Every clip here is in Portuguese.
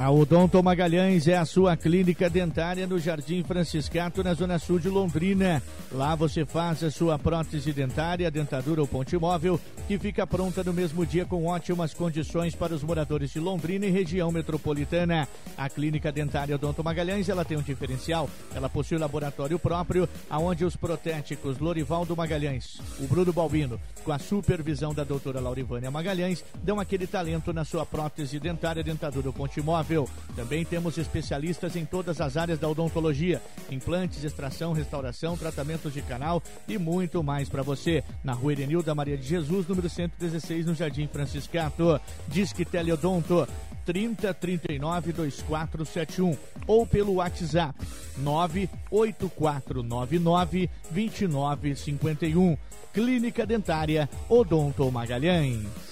A Odonto Magalhães é a sua clínica dentária no Jardim Franciscato, na Zona Sul de Londrina. Lá você faz a sua prótese dentária, dentadura ou ponte móvel, que fica pronta no mesmo dia com ótimas condições para os moradores de Londrina e região metropolitana. A clínica dentária Odonto Magalhães, ela tem um diferencial. Ela possui laboratório próprio, aonde os protéticos Lorivaldo Magalhães, o Bruno Balbino, com a supervisão da doutora Laurivânia Magalhães, dão aquele talento na sua prótese dentária, dentadura ou ponte móvel também temos especialistas em todas as áreas da odontologia: implantes, extração, restauração, tratamentos de canal e muito mais para você. Na rua Erenilda Maria de Jesus, número 116, no Jardim Franciscato. Disque Teleodonto 3039 2471 ou pelo WhatsApp 98499 2951. Clínica Dentária Odonto Magalhães.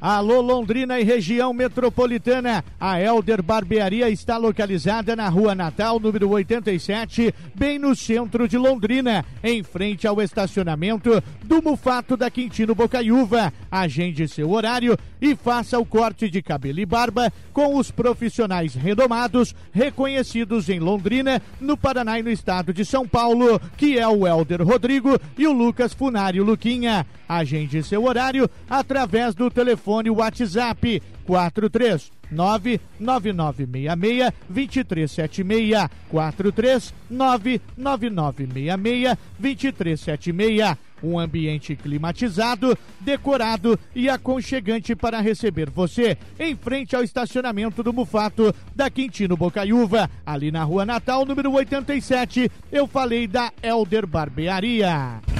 Alô Londrina e região metropolitana. A Elder Barbearia está localizada na Rua Natal, número 87, bem no centro de Londrina, em frente ao estacionamento do Mufato da Quintino Bocaiúva. Agende seu horário e faça o corte de cabelo e barba com os profissionais renomados, reconhecidos em Londrina, no Paraná e no estado de São Paulo, que é o Elder Rodrigo e o Lucas Funário Luquinha. Agende seu horário através do telefone WhatsApp 43 99966 2376 43 99966 2376 um ambiente climatizado, decorado e aconchegante para receber você em frente ao estacionamento do Mufato da Quintino Bocaiúva, ali na Rua Natal, número 87. Eu falei da Elder Barbearia.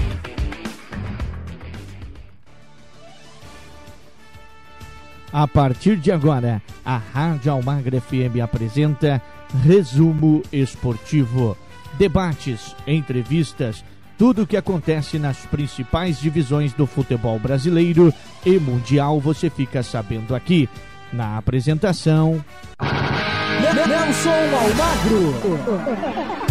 A partir de agora, a Rádio Almagra FM apresenta Resumo Esportivo. Debates, entrevistas, tudo o que acontece nas principais divisões do futebol brasileiro e mundial você fica sabendo aqui. Na apresentação. Nelson Almagro.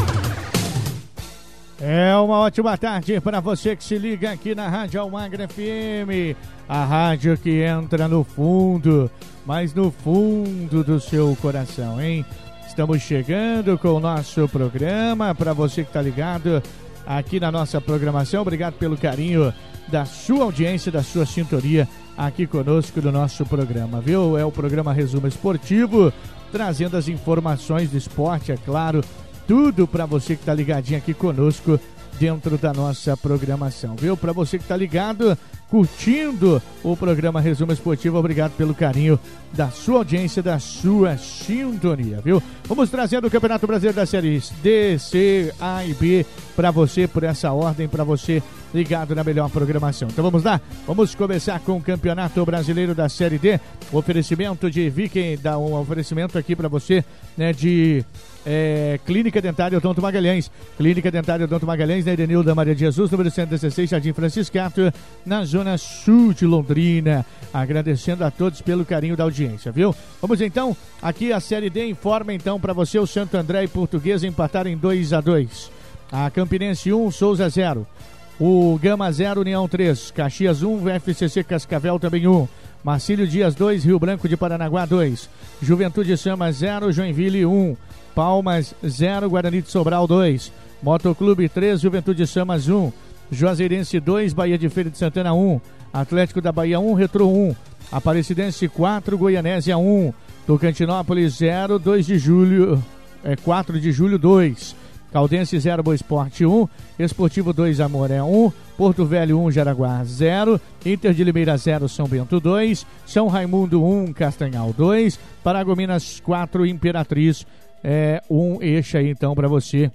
É uma ótima tarde para você que se liga aqui na Rádio Almagra FM, a rádio que entra no fundo, mas no fundo do seu coração, hein? Estamos chegando com o nosso programa para você que está ligado aqui na nossa programação. Obrigado pelo carinho da sua audiência, da sua sintonia aqui conosco no nosso programa, viu? É o programa Resumo Esportivo, trazendo as informações do esporte, é claro tudo para você que está ligadinho aqui conosco dentro da nossa programação, viu? Para você que está ligado, curtindo o programa Resumo Esportivo, obrigado pelo carinho da sua audiência, da sua sintonia, viu? Vamos trazendo o Campeonato Brasileiro da Série D, C, A e B para você, por essa ordem, para você ligado na melhor programação. Então vamos lá, vamos começar com o Campeonato Brasileiro da Série D. Oferecimento de Viking, dá um oferecimento aqui para você, né, de é, Clínica Dentária Odonto Magalhães. Clínica Dentária Odonto Magalhães, na Edenilda Maria de Jesus, número 116, Jardim Franciscato, na Zona Sul de Londrina. Agradecendo a todos pelo carinho da audiência, viu? Vamos então, aqui a Série D informa então para você o Santo André e Portuguesa empatarem 2 a 2 A Campinense 1, Souza 0. O Gama 0, União 3. Caxias 1, FCC Cascavel também 1. Marcílio Dias 2, Rio Branco de Paranaguá 2. Juventude Sama 0, Joinville 1. Palmas 0, Guarani de Sobral 2. Motoclube 3, Juventude Chamas 1. Juazeirense 2, Bahia de Feira de Santana 1. Atlético da Bahia 1, Retro 1. Aparecidense 4, Goianésia 1. Tocantinópolis 0, 2 de julho, é, 4 de julho 2. Caldense 0, Boa Esporte 1. Esportivo 2, Amoré 1. Porto Velho 1, Jaraguá 0. Inter de Limeira 0, São Bento 2. São Raimundo 1, Castanhal 2. Paragominas 4, Imperatriz é, um eixo aí então para você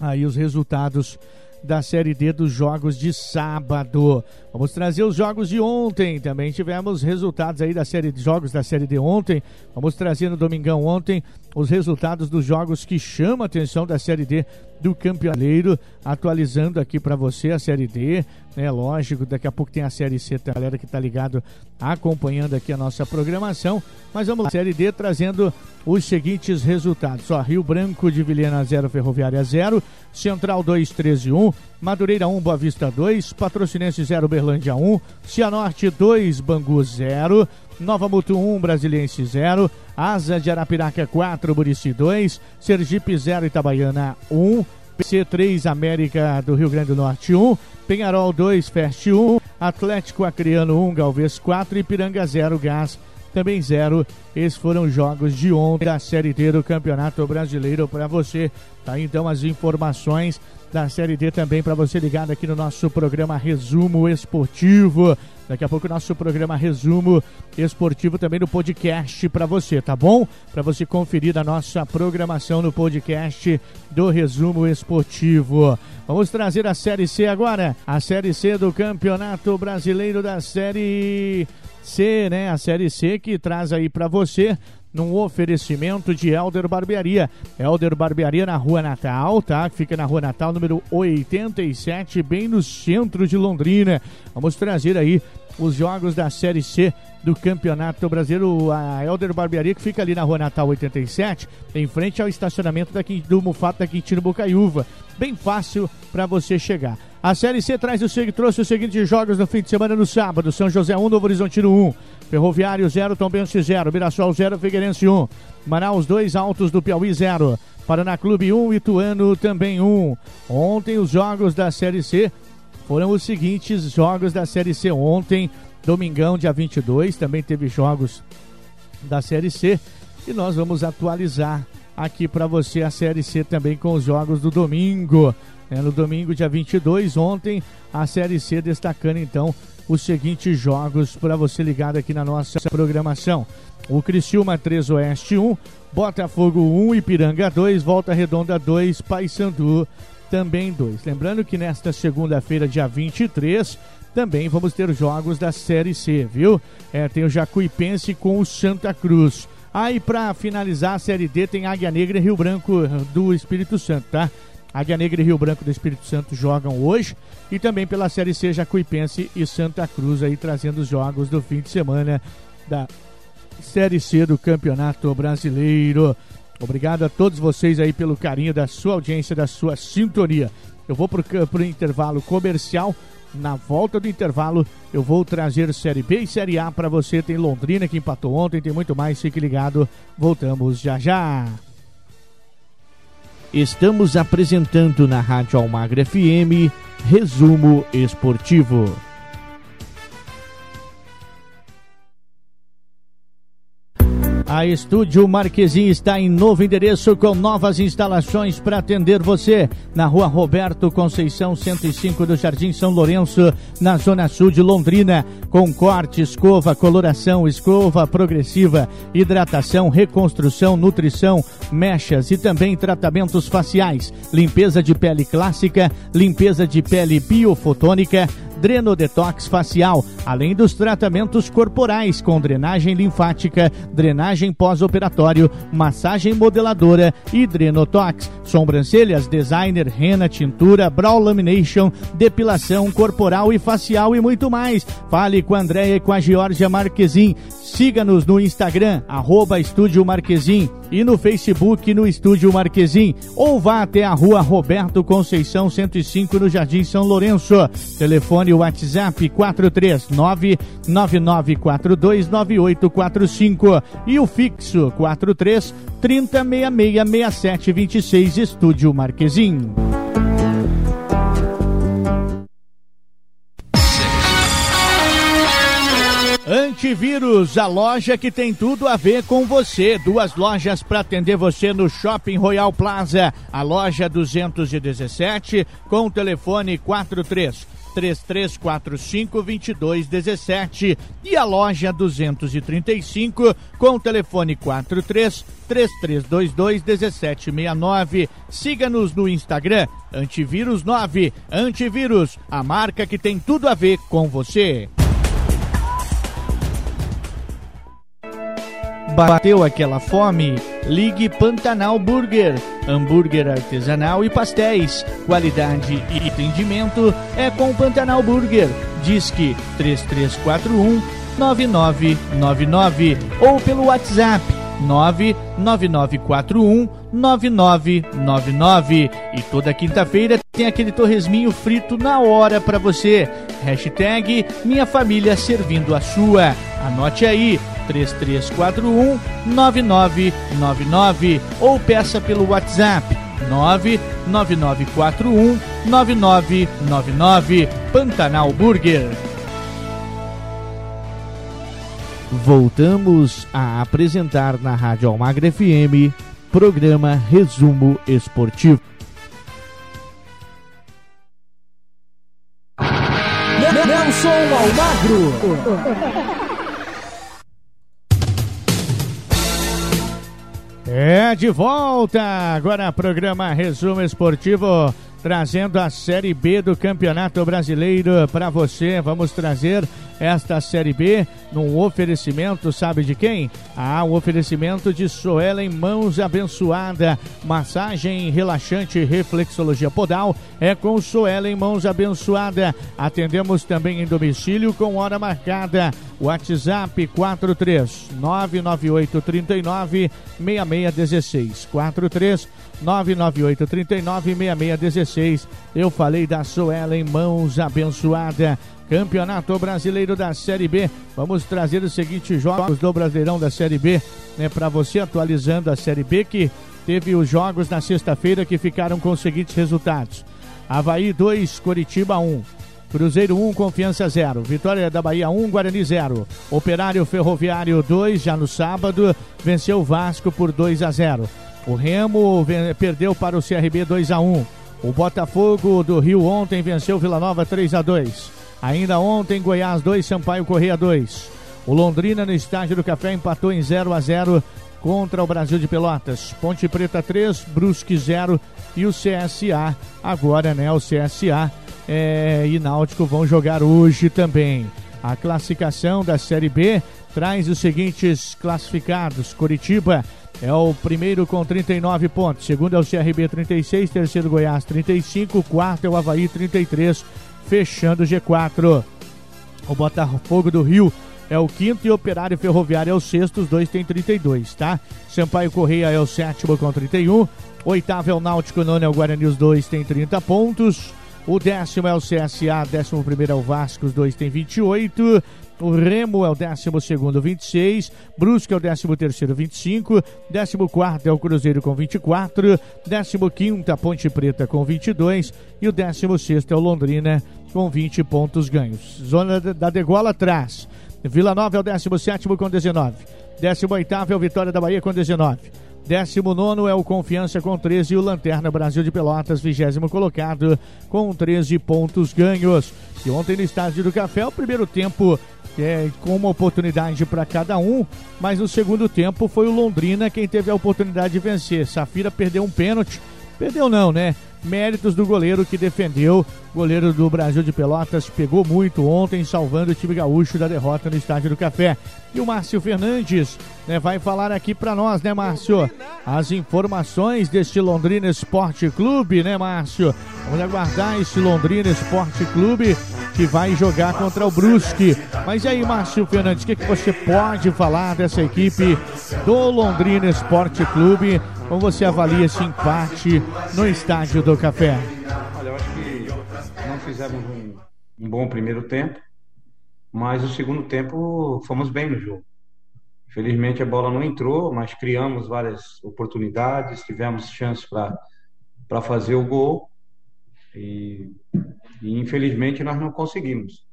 aí os resultados da Série D dos jogos de sábado. Vamos trazer os jogos de ontem. Também tivemos resultados aí da série de jogos da Série D ontem. Vamos trazer no domingão ontem os resultados dos jogos que chamam a atenção da Série D do Campeoneiro, atualizando aqui para você a Série D, né? Lógico, daqui a pouco tem a Série C, tá? galera que tá ligado acompanhando aqui a nossa programação, mas vamos lá, Série D trazendo os seguintes resultados, ó, Rio Branco de Vilhena 0, Ferroviária 0, Central 2, 13 1, Madureira 1, Boa Vista 2, Patrocinense 0, Berlândia 1, Cianorte 2, Bangu 0, Nova Mutu 1, Brasiliense 0, Asa de Arapiraca 4, Burici 2, Sergipe 0, Itabaiana 1, PC 3, América do Rio Grande do Norte 1, Penharol 2, Fest 1, Atlético Acreano 1, Galvez 4, Ipiranga 0, Gás também 0. Esses foram os jogos de ontem da Série D do Campeonato Brasileiro para você. Tá então as informações da Série D também para você ligado aqui no nosso programa Resumo Esportivo. Daqui a pouco o nosso programa Resumo Esportivo também no podcast para você, tá bom? Para você conferir a nossa programação no podcast do Resumo Esportivo. Vamos trazer a Série C agora, a Série C do Campeonato Brasileiro da Série C, né? A Série C que traz aí para você num oferecimento de Elder Barbearia. Elder Barbearia na Rua Natal, tá? Fica na Rua Natal, número 87, bem no centro de Londrina. Vamos trazer aí os jogos da Série C do Campeonato Brasileiro. A Elder Barbearia, que fica ali na Rua Natal 87, em frente ao estacionamento daqui, do Mufato da Quintino Bocaiúva. Bem fácil para você chegar. A Série C traz o, trouxe os seguintes jogos no fim de semana no sábado: São José 1, Novo Horizontino 1, Ferroviário 0, Tombense 0, Mirassol 0, Figueirense 1, Manaus 2, Altos do Piauí 0, Paraná Clube 1, Ituano também 1. Ontem os jogos da Série C foram os seguintes jogos da Série C. Ontem, domingão, dia 22, também teve jogos da Série C. E nós vamos atualizar aqui para você a Série C também com os jogos do domingo. É, no domingo, dia 22, ontem, a Série C destacando então os seguintes jogos para você ligado aqui na nossa programação. O Criciúma 3 Oeste 1, Botafogo 1, Ipiranga 2, Volta Redonda 2, Paysandu também 2. Lembrando que nesta segunda-feira, dia 23, também vamos ter jogos da Série C, viu? É, tem o Jacuipense com o Santa Cruz. Aí, para finalizar a Série D, tem Águia Negra e Rio Branco do Espírito Santo, tá? Águia Negra e Rio Branco do Espírito Santo jogam hoje. E também pela Série C, Jacuipense e Santa Cruz aí trazendo os jogos do fim de semana da Série C do Campeonato Brasileiro. Obrigado a todos vocês aí pelo carinho da sua audiência, da sua sintonia. Eu vou para o intervalo comercial. Na volta do intervalo, eu vou trazer Série B e Série A para você. Tem Londrina que empatou ontem, tem muito mais. Fique ligado. Voltamos já já. Estamos apresentando na Rádio Almagra FM Resumo Esportivo. A Estúdio Marquesim está em novo endereço com novas instalações para atender você na Rua Roberto Conceição 105 do Jardim São Lourenço, na zona sul de Londrina, com corte, escova, coloração, escova progressiva, hidratação, reconstrução, nutrição, mechas e também tratamentos faciais, limpeza de pele clássica, limpeza de pele biofotônica, drenodetox facial, além dos tratamentos corporais com drenagem linfática, drenagem pós-operatório, massagem modeladora e drenotox, sobrancelhas, designer, rena, tintura, brow lamination, depilação corporal e facial e muito mais. Fale com a Andréia e com a Georgia Marquezin. Siga-nos no Instagram, arroba Estúdio Marquezim e no Facebook no Estúdio Marquezim ou vá até a rua Roberto Conceição 105 no Jardim São Lourenço. Telefone WhatsApp 439 99429845 e o fixo 43 3066 6726 Estúdio Marquezim. Antivírus, a loja que tem tudo a ver com você. Duas lojas para atender você no Shopping Royal Plaza. A loja 217 com o telefone 43 3345 2217 e a loja 235 com o telefone 43 3322 1769. Siga-nos no Instagram Antivírus 9. Antivírus, a marca que tem tudo a ver com você. Bateu aquela fome? Ligue Pantanal Burger. Hambúrguer artesanal e pastéis. Qualidade e atendimento é com Pantanal Burger. Disque 3341 9999 ou pelo WhatsApp 99941 9999. E toda quinta-feira tem aquele torresminho frito na hora para você. Hashtag Minha Família Servindo a Sua. Anote aí, 3341 9999 ou peça pelo WhatsApp 99941 9999 Pantanal Burger. Voltamos a apresentar na Rádio Almagra FM programa Resumo Esportivo. Nelson Almagro. É de volta agora programa Resumo Esportivo trazendo a Série B do Campeonato Brasileiro para você. Vamos trazer esta Série B num oferecimento, sabe de quem? Ah, um oferecimento de Soela em Mãos Abençoada. Massagem relaxante e reflexologia podal é com Soela em Mãos Abençoada. Atendemos também em domicílio com hora marcada. WhatsApp 43 998 39 6616 43 998 39 6616. Eu falei da Soela em Mãos Abençoada. Campeonato Brasileiro da Série B. Vamos trazer os seguintes jogos do Brasileirão da Série B, né, para você atualizando a Série B que teve os jogos na sexta-feira que ficaram com os seguintes resultados: Havaí 2, Coritiba 1. Cruzeiro 1, Confiança 0. Vitória da Bahia 1, Guarani 0. Operário Ferroviário 2, já no sábado, venceu o Vasco por 2 a 0. O Remo perdeu para o CRB 2 a 1. O Botafogo do Rio ontem venceu Vila Nova 3 a 2. Ainda ontem, Goiás 2, Sampaio Correia 2. O Londrina no estádio do Café empatou em 0 a 0 contra o Brasil de Pelotas. Ponte Preta 3, Brusque 0 e o CSA agora, né? O CSA é, e Náutico vão jogar hoje também. A classificação da Série B traz os seguintes classificados: Curitiba é o primeiro com 39 pontos, segundo é o CRB 36, terceiro Goiás 35, quarto é o Havaí 33 fechando o G4. O Botafogo do Rio é o quinto e Operário Ferroviário é o sexto, os dois têm 32, tá? Sampaio Correia é o sétimo com 31, oitavo é o Náutico, nono é o Guarani, os dois têm 30 pontos. O décimo é o CSA, décimo primeiro é o Vasco, os dois têm 28. O Remo é o 12 26, Brusque é o 13 25, 14 é o Cruzeiro com 24, 15 a Ponte Preta com 22 e o 16 é o Londrina com 20 pontos ganhos. Zona da Degola atrás. Vila Nova é o 17 com 19. 18 é o Vitória da Bahia com 19. 19 é o Confiança com 13 e o Lanterna Brasil de Pelotas, vigésimo colocado, com 13 pontos ganhos. E ontem no Estádio do Café, o primeiro tempo é, com uma oportunidade para cada um, mas no segundo tempo foi o Londrina quem teve a oportunidade de vencer. Safira perdeu um pênalti, perdeu não, né? Méritos do goleiro que defendeu, goleiro do Brasil de Pelotas, pegou muito ontem, salvando o time gaúcho da derrota no Estádio do Café. E o Márcio Fernandes né, vai falar aqui para nós, né, Márcio? As informações deste Londrina Esporte Clube, né, Márcio? Vamos aguardar esse Londrina Esporte Clube que vai jogar contra o Brusque. Mas e aí, Márcio Fernandes, o que, que você pode falar dessa equipe do Londrina Esporte Clube? Como você avalia esse empate no Estádio do Café? Olha, eu acho que não fizemos um, um bom primeiro tempo, mas o segundo tempo fomos bem no jogo. Felizmente a bola não entrou, mas criamos várias oportunidades, tivemos chance para fazer o gol e, e, infelizmente nós não conseguimos.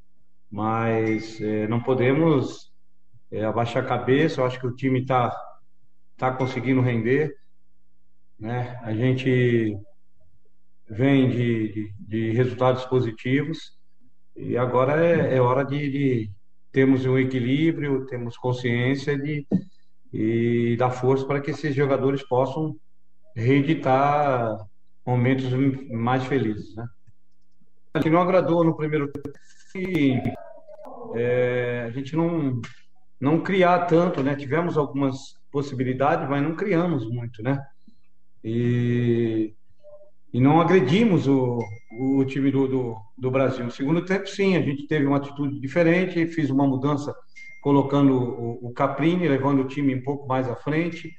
Mas é, não podemos é, abaixar a cabeça, eu acho que o time está tá conseguindo render. Né? A gente vem de, de, de resultados positivos E agora é, é hora de, de termos um equilíbrio, temos consciência de e dar força para que esses jogadores possam reeditar momentos mais felizes, né? A gente não agradou no primeiro tempo é, a gente não não criar tanto, né? Tivemos algumas possibilidades, mas não criamos muito, né? E, e não agredimos o, o time do, do, do Brasil. No segundo tempo, sim, a gente teve uma atitude diferente, fiz uma mudança colocando o, o Caprini, levando o time um pouco mais à frente,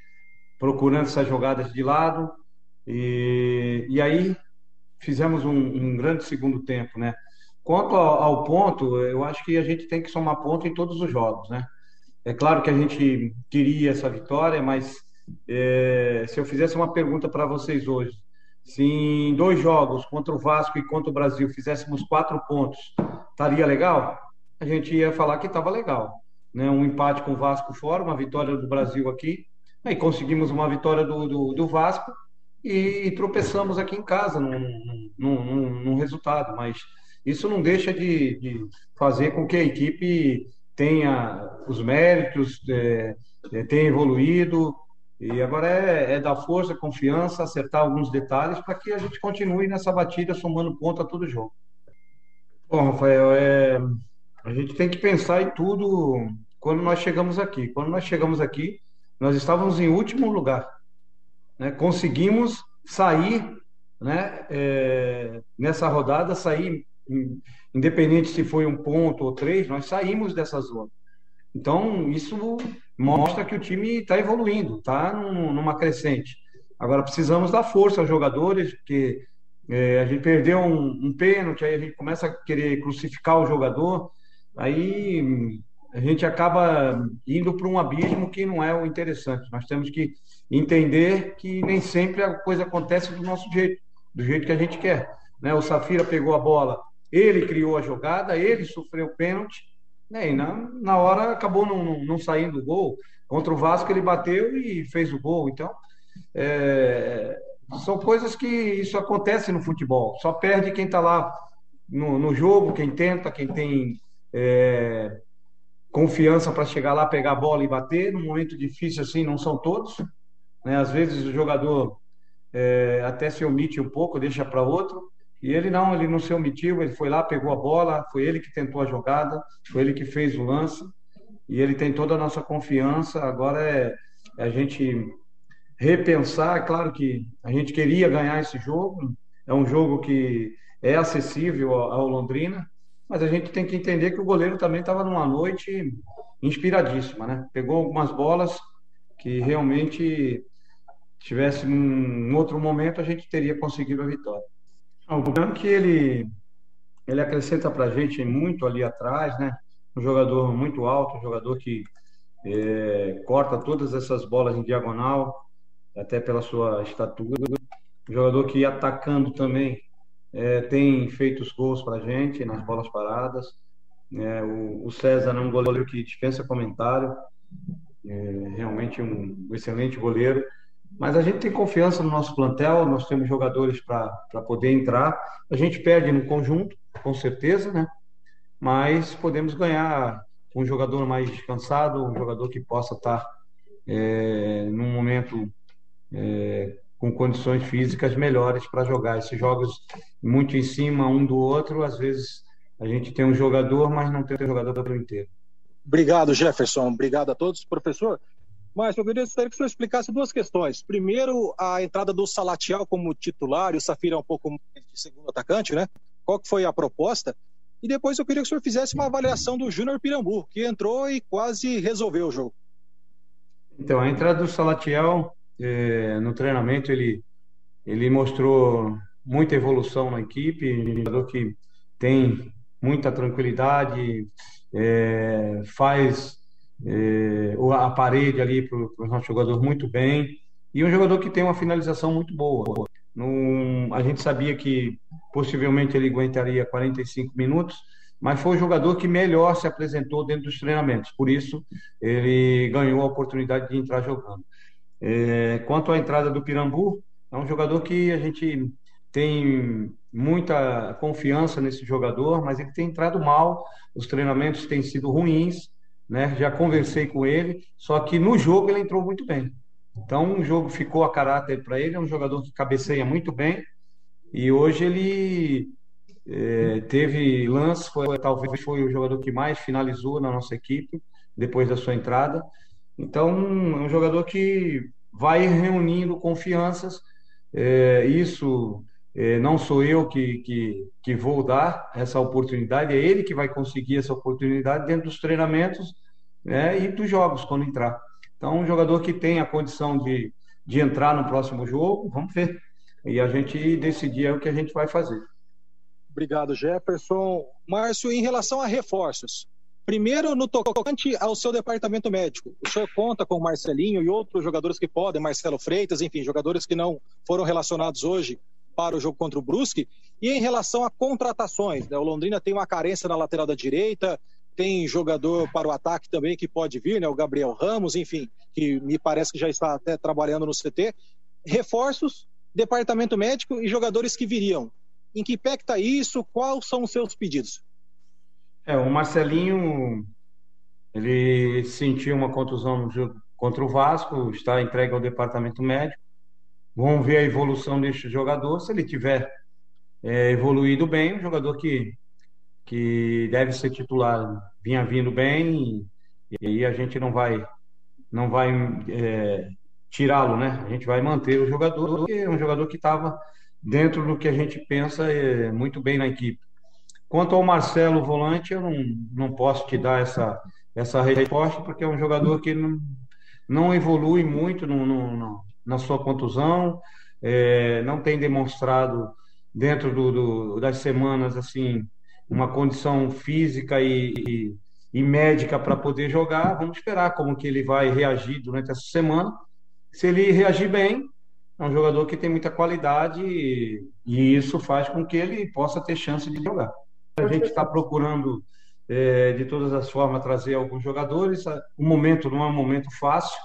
procurando essas jogadas de lado. E, e aí fizemos um, um grande segundo tempo, né? Quanto ao, ponto, eu acho que a gente tem que somar ponto em todos os jogos, né? É claro que a gente queria essa vitória, mas é, se eu fizesse uma pergunta para vocês hoje, se em dois jogos, contra o Vasco e contra o Brasil, fizéssemos quatro pontos, estaria legal? A gente ia falar que estava legal. Né? Um empate com o Vasco fora, uma vitória do Brasil aqui, aí conseguimos uma vitória do, do, do Vasco e, e, tropeçamos aqui em casa num, num, num, num resultado, mas isso não deixa de, de fazer com que a equipe tenha os méritos, é, é, tenha evoluído. E agora é, é, dar força, confiança, acertar alguns detalhes para que a gente continue nessa batida, somando ponto a todo jogo. Bom, Rafael, é, a gente tem que pensar em tudo quando nós chegamos aqui. Quando nós chegamos aqui, nós estávamos em último lugar. Né? Conseguimos sair né, é, nessa rodada, sair independente se foi um ponto ou três, nós saímos dessa zona. Então, isso mostra que o time está evoluindo, está numa crescente. Agora, precisamos dar força aos jogadores, porque é, a gente perdeu um, um pênalti, aí a gente começa a querer crucificar o jogador, aí a gente acaba indo para um abismo que não é o interessante. Nós temos que entender que nem sempre a coisa acontece do nosso jeito, do jeito que a gente quer. Né? O Safira pegou a bola ele criou a jogada, ele sofreu o pênalti, né? e na, na hora acabou não, não, não saindo o gol. Contra o Vasco ele bateu e fez o gol. Então, é, são coisas que isso acontece no futebol. Só perde quem está lá no, no, jogo, quem tenta, quem tem é, confiança para chegar lá, pegar a bola e bater. Num momento difícil assim, não são todos. Né? Às vezes o jogador é, até se omite um pouco, deixa para outro. E ele não, ele não se omitiu, ele foi lá, pegou a bola, foi ele que tentou a jogada, foi ele que fez o lance, e ele tem toda a nossa confiança. Agora é, é a gente repensar, é claro que a gente queria ganhar esse jogo, é um jogo que é acessível ao Londrina, mas a gente tem que entender que o goleiro também estava numa noite inspiradíssima, né? Pegou algumas bolas que realmente tivesse num outro momento a gente teria conseguido a vitória. O que ele, ele acrescenta para a gente muito ali atrás, né? Um jogador muito alto, um jogador que é, corta todas essas bolas em diagonal, até pela sua estatura. Um jogador que atacando também é, tem feito os gols para a gente nas bolas paradas. É, o, o, César é um goleiro que dispensa comentário, é, realmente um, um excelente goleiro. Mas a gente tem confiança no nosso plantel, nós temos jogadores para poder entrar. A gente perde no conjunto, com certeza, né? Mas podemos ganhar um jogador mais descansado, um jogador que possa estar é, num momento é, com condições físicas melhores para jogar. Esses jogos muito em cima um do outro, às vezes a gente tem um jogador, mas não tem um jogador inteiro. Obrigado, Jefferson. Obrigado a todos. Professor, mas eu gostaria que senhor explicasse duas questões. Primeiro, a entrada do Salatiel como titular, e o Safira um pouco de segundo atacante, né? Qual que foi a proposta? E depois eu queria que o senhor fizesse uma avaliação do Júnior Pirambu, que entrou e quase resolveu o jogo. Então, a entrada do Salatiel é, no treinamento, ele, ele mostrou muita evolução na equipe, um jogador que tem muita tranquilidade, é, faz é, a parede ali para o nosso jogador muito bem. E um jogador que tem uma finalização muito boa. A gente sabia que possivelmente ele aguentaria 45 minutos, mas foi o jogador que melhor se apresentou dentro dos treinamentos. Por isso, ele ganhou a oportunidade de entrar jogando. É, quanto à entrada do Pirambu, é um jogador que a gente tem muita confiança nesse jogador, mas ele tem entrado mal, os treinamentos têm sido ruins, né? Já conversei com ele, só que no jogo ele entrou muito bem. Então, o jogo ficou a caráter para ele, é um jogador que cabeceia muito bem, e hoje ele é, teve lance, foi, talvez foi o jogador que mais finalizou na nossa equipe, depois da sua entrada. Então, é um jogador que vai reunindo confianças, é, isso não sou eu que, que, que vou dar essa oportunidade, é ele que vai conseguir essa oportunidade dentro dos treinamentos né, e dos jogos, quando entrar. Então, um jogador que tem a condição de, de entrar no próximo jogo, vamos ver. E a gente decidir é o que a gente vai fazer. Obrigado, Jefferson. Márcio, em relação a reforços, Primeiro, no tocante ao seu departamento médico, o senhor conta com o Marcelinho e outros jogadores que podem, Marcelo Freitas, enfim, jogadores que não foram relacionados hoje para o jogo contra o Brusque. E em relação a contratações, né? o Londrina tem uma carência na lateral da direita, tem jogador para o ataque também que pode vir, né? o Gabriel Ramos, enfim, que me parece que já está até trabalhando no CT. Reforços, departamento médico e jogadores que viriam. Em que pé está isso? Quais são os seus pedidos? É, o Marcelinho, ele sentiu uma contusão no jogo contra o Vasco, está entregue ao departamento médico. Vamos ver a evolução deste jogador. Se ele tiver é, evoluído bem, um jogador que, que deve ser titular, vinha vindo bem, e, aí a gente não vai, não vai é, tirá-lo, né? A gente vai manter o jogador, porque é um jogador que estava dentro do que a gente pensa é, muito bem na equipe. Quanto ao Marcelo Volante, eu não, não posso te dar essa, essa resposta, porque é um jogador que não, não evolui muito no, no, no na sua contusão, é, não tem demonstrado dentro do, do, das semanas assim uma condição física e, e, e médica para poder jogar. Vamos esperar como que ele vai reagir durante essa semana. Se ele reagir bem, é um jogador que tem muita qualidade e, e isso faz com que ele possa ter chance de jogar. A gente está procurando, é, de todas as formas, trazer alguns jogadores. O momento não é um momento fácil.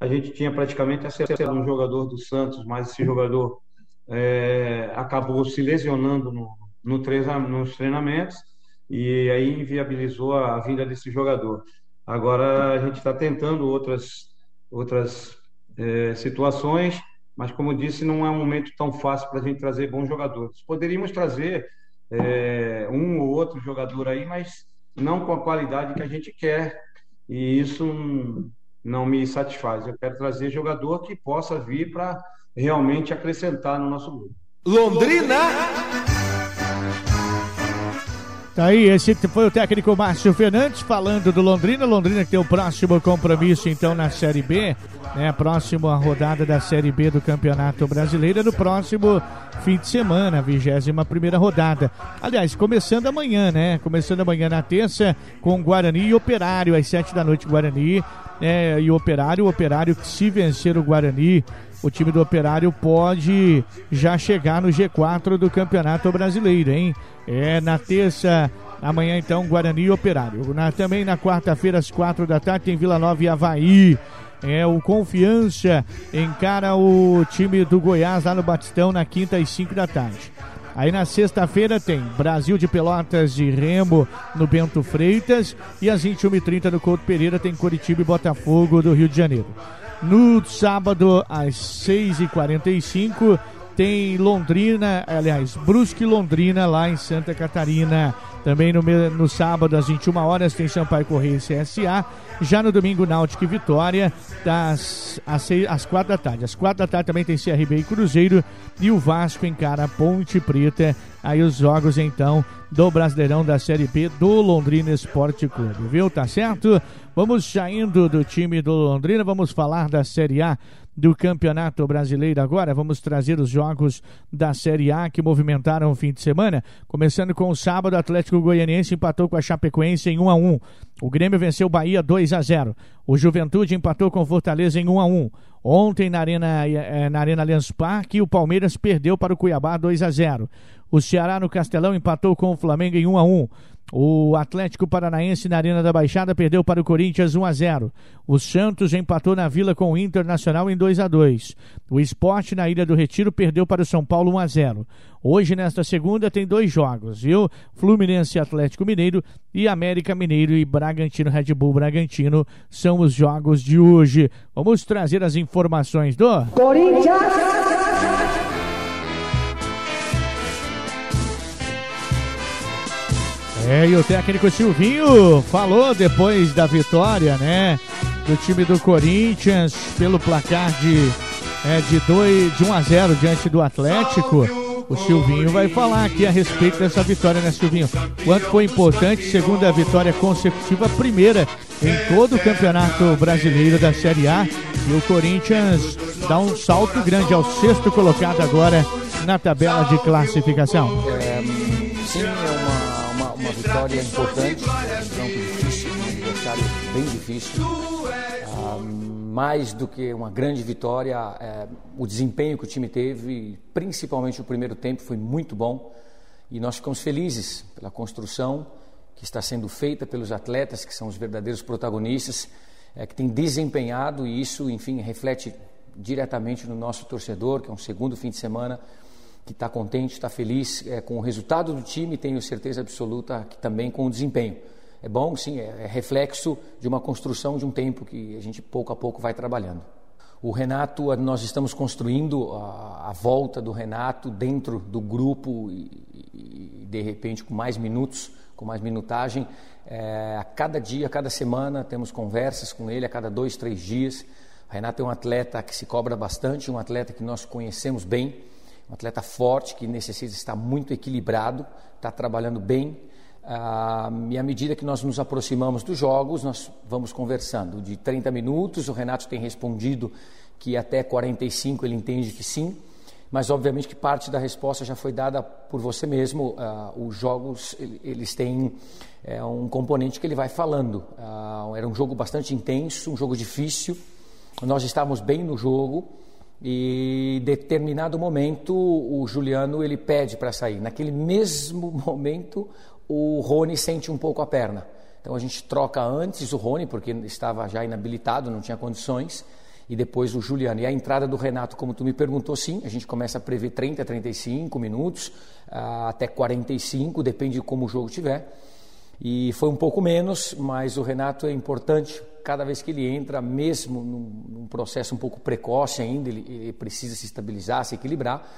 A gente tinha praticamente acertado um jogador do Santos, mas esse jogador é, acabou se lesionando no, no nos treinamentos e aí inviabilizou a, a vinda desse jogador. Agora a gente está tentando outras, outras é, situações, mas como disse, não é um momento tão fácil para a gente trazer bons jogadores. Poderíamos trazer é, um ou outro jogador aí, mas não com a qualidade que a gente quer. E isso não me satisfaz. Eu quero trazer jogador que possa vir para realmente acrescentar no nosso grupo. Londrina! Tá aí, esse foi o técnico Márcio Fernandes falando do Londrina. Londrina que tem o próximo compromisso então na Série B, né? Próxima rodada da Série B do Campeonato Brasileiro no próximo fim de semana, 21 primeira rodada. Aliás, começando amanhã, né? Começando amanhã na terça com Guarani e Operário às sete da noite Guarani né? e Operário, o Operário que se vencer o Guarani o time do Operário pode já chegar no G4 do Campeonato Brasileiro, hein? É na terça, amanhã então, Guarani e Operário. Na, também na quarta-feira, às quatro da tarde, tem Vila Nova e Havaí. É, o Confiança encara o time do Goiás lá no Batistão na quinta às cinco da tarde. Aí na sexta-feira tem Brasil de Pelotas e Remo no Bento Freitas. E às 21h30 no Couto Pereira tem Curitiba e Botafogo do Rio de Janeiro. No sábado, às 6h45, tem Londrina, aliás, Brusque Londrina lá em Santa Catarina. Também no, no sábado, às 21 horas, tem Sampaio Correia e CSA. Já no domingo, Náutico e Vitória, das, às, seis, às 4 da tarde. Às 4 da tarde também tem CRB e Cruzeiro. E o Vasco encara Ponte Preta. Aí os jogos, então, do Brasileirão da Série B do Londrina Esporte Clube, viu? Tá certo? Vamos saindo do time do Londrina, vamos falar da Série A do Campeonato Brasileiro agora. Vamos trazer os jogos da Série A que movimentaram o fim de semana. Começando com o sábado, o Atlético Goianiense empatou com a Chapecoense em 1 a 1. O Grêmio venceu o Bahia 2 a 0. O Juventude empatou com o Fortaleza em 1 a 1. Ontem na Arena eh, na Arena Allianz Parque, o Palmeiras perdeu para o Cuiabá 2 a 0. O Ceará no Castelão empatou com o Flamengo em 1 a 1. O Atlético Paranaense na Arena da Baixada perdeu para o Corinthians 1 a 0. O Santos empatou na Vila com o Internacional em 2 a 2. O Esporte na Ilha do Retiro perdeu para o São Paulo 1 a 0. Hoje nesta segunda tem dois jogos, viu? Fluminense Atlético Mineiro e América Mineiro e Bragantino Red Bull Bragantino são os jogos de hoje. Vamos trazer as informações do Corinthians. É, e o técnico Silvinho falou depois da vitória, né? Do time do Corinthians pelo placar de, é, de, dois, de 1 a 0 diante do Atlético. O Silvinho vai falar aqui a respeito dessa vitória, né, Silvinho? Quanto foi importante, segunda vitória consecutiva, primeira em todo o campeonato brasileiro da Série A. E o Corinthians dá um salto grande ao sexto colocado agora na tabela de classificação. É, sim, é uma vitória importante, um um adversário bem difícil. Ah, mais do que uma grande vitória, é, o desempenho que o time teve, principalmente o primeiro tempo, foi muito bom. E nós ficamos felizes pela construção que está sendo feita pelos atletas, que são os verdadeiros protagonistas, é, que têm desempenhado, e isso, enfim, reflete diretamente no nosso torcedor, que é um segundo fim de semana que está contente, está feliz é, com o resultado do time, tenho certeza absoluta que também com o desempenho. É bom, sim, é, é reflexo de uma construção de um tempo que a gente pouco a pouco vai trabalhando. O Renato, nós estamos construindo a, a volta do Renato dentro do grupo e, e, de repente com mais minutos, com mais minutagem. É, a cada dia, a cada semana temos conversas com ele, a cada dois, três dias. O Renato é um atleta que se cobra bastante, um atleta que nós conhecemos bem um atleta forte que necessita estar muito equilibrado, está trabalhando bem. Ah, e à medida que nós nos aproximamos dos jogos, nós vamos conversando. De 30 minutos, o Renato tem respondido que até 45 ele entende que sim, mas obviamente que parte da resposta já foi dada por você mesmo. Ah, os jogos eles têm é, um componente que ele vai falando. Ah, era um jogo bastante intenso, um jogo difícil. Nós estávamos bem no jogo e determinado momento o Juliano ele pede para sair. Naquele mesmo momento o Rony sente um pouco a perna. Então a gente troca antes o Rony porque estava já inabilitado, não tinha condições, e depois o Juliano. E a entrada do Renato, como tu me perguntou, sim, a gente começa a prever 30, 35 minutos, ah, até 45, depende de como o jogo tiver. E foi um pouco menos, mas o Renato é importante. Cada vez que ele entra, mesmo num, num processo um pouco precoce ainda, ele, ele, precisa se estabilizar, se equilibrar.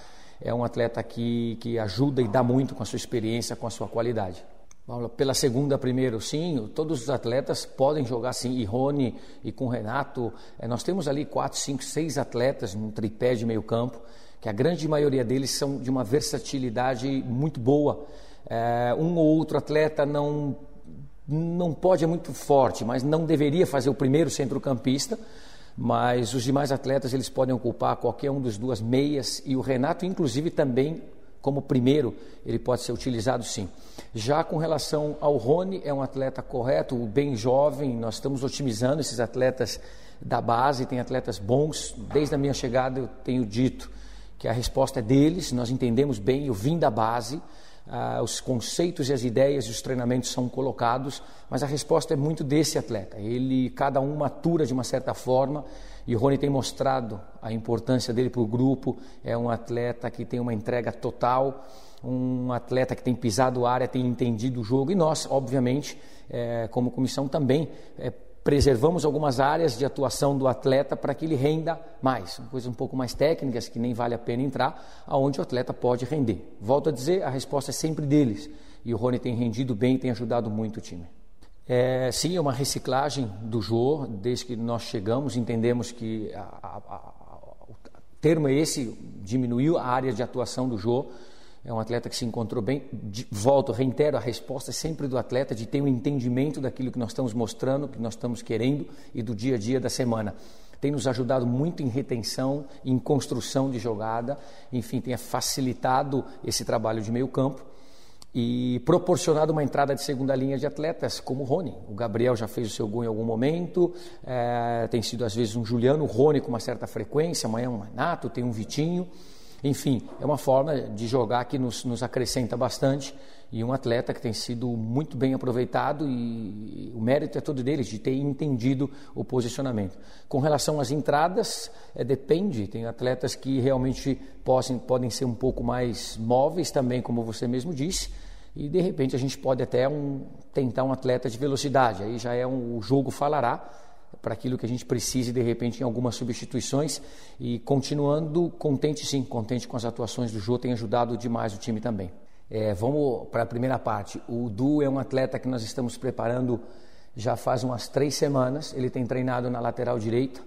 É um atleta que, que ajuda e dá muito com a sua experiência, com a sua qualidade. Pela segunda, primeiro, sim, todos os atletas podem jogar sim, e Rony e com Renato. É, nós temos ali quatro, cinco, seis atletas no tripé de meio campo, que a grande maioria deles são de uma versatilidade muito boa. É, um ou outro atleta não, não pode, é muito forte, mas não deveria fazer o primeiro centrocampista. Mas os demais atletas eles podem ocupar qualquer um dos duas meias e o Renato, inclusive, também como primeiro, ele pode ser utilizado sim. Já com relação ao Rony, é um atleta correto, bem jovem, nós estamos otimizando esses atletas da base, tem atletas bons. Desde a minha chegada eu tenho dito que a resposta é deles, nós entendemos bem, eu vim da base, ah, os conceitos e as ideias e os treinamentos são colocados, mas a resposta é muito desse atleta. Ele, cada um matura de uma certa forma, e o Rony tem mostrado a importância dele para o grupo. É um atleta que tem uma entrega total, um atleta que tem pisado a área, tem entendido o jogo, e nós, obviamente, é, como comissão também, é, preservamos algumas áreas de atuação do atleta para que ele renda mais, coisas um pouco mais técnicas que nem vale a pena entrar, aonde o atleta pode render. Volto a dizer, a resposta é sempre deles. E o Rony tem rendido bem tem ajudado muito o time. É, sim, é uma reciclagem do Jô, desde que nós chegamos, entendemos que a, a, a, o termo é esse, diminuiu a área de atuação do Jô, é um atleta que se encontrou bem. De, volto, reitero, a resposta é sempre do atleta de ter um entendimento daquilo que nós estamos mostrando, que nós estamos querendo e do dia a dia da semana. Tem nos ajudado muito em retenção, em construção de jogada, enfim, tem facilitado esse trabalho de meio campo e proporcionado uma entrada de segunda linha de atletas como o Rony. O Gabriel já fez o seu gol em algum momento, é, tem sido às vezes um Juliano, o Rony com uma certa frequência, amanhã um Renato, tem um Vitinho. Enfim, é uma forma de jogar que nos, nos acrescenta bastante. E um atleta que tem sido muito bem aproveitado e o mérito é todo deles de ter entendido o posicionamento. Com relação às entradas, é, depende, tem atletas que realmente possam, podem ser um pouco mais móveis também, como você mesmo disse, e de repente a gente pode até um, tentar um atleta de velocidade, aí já é um, o jogo falará para aquilo que a gente precise de repente em algumas substituições e continuando contente sim, contente com as atuações do Jô, tem ajudado demais o time também. É, vamos para a primeira parte. O Du é um atleta que nós estamos preparando já faz umas três semanas. Ele tem treinado na lateral direita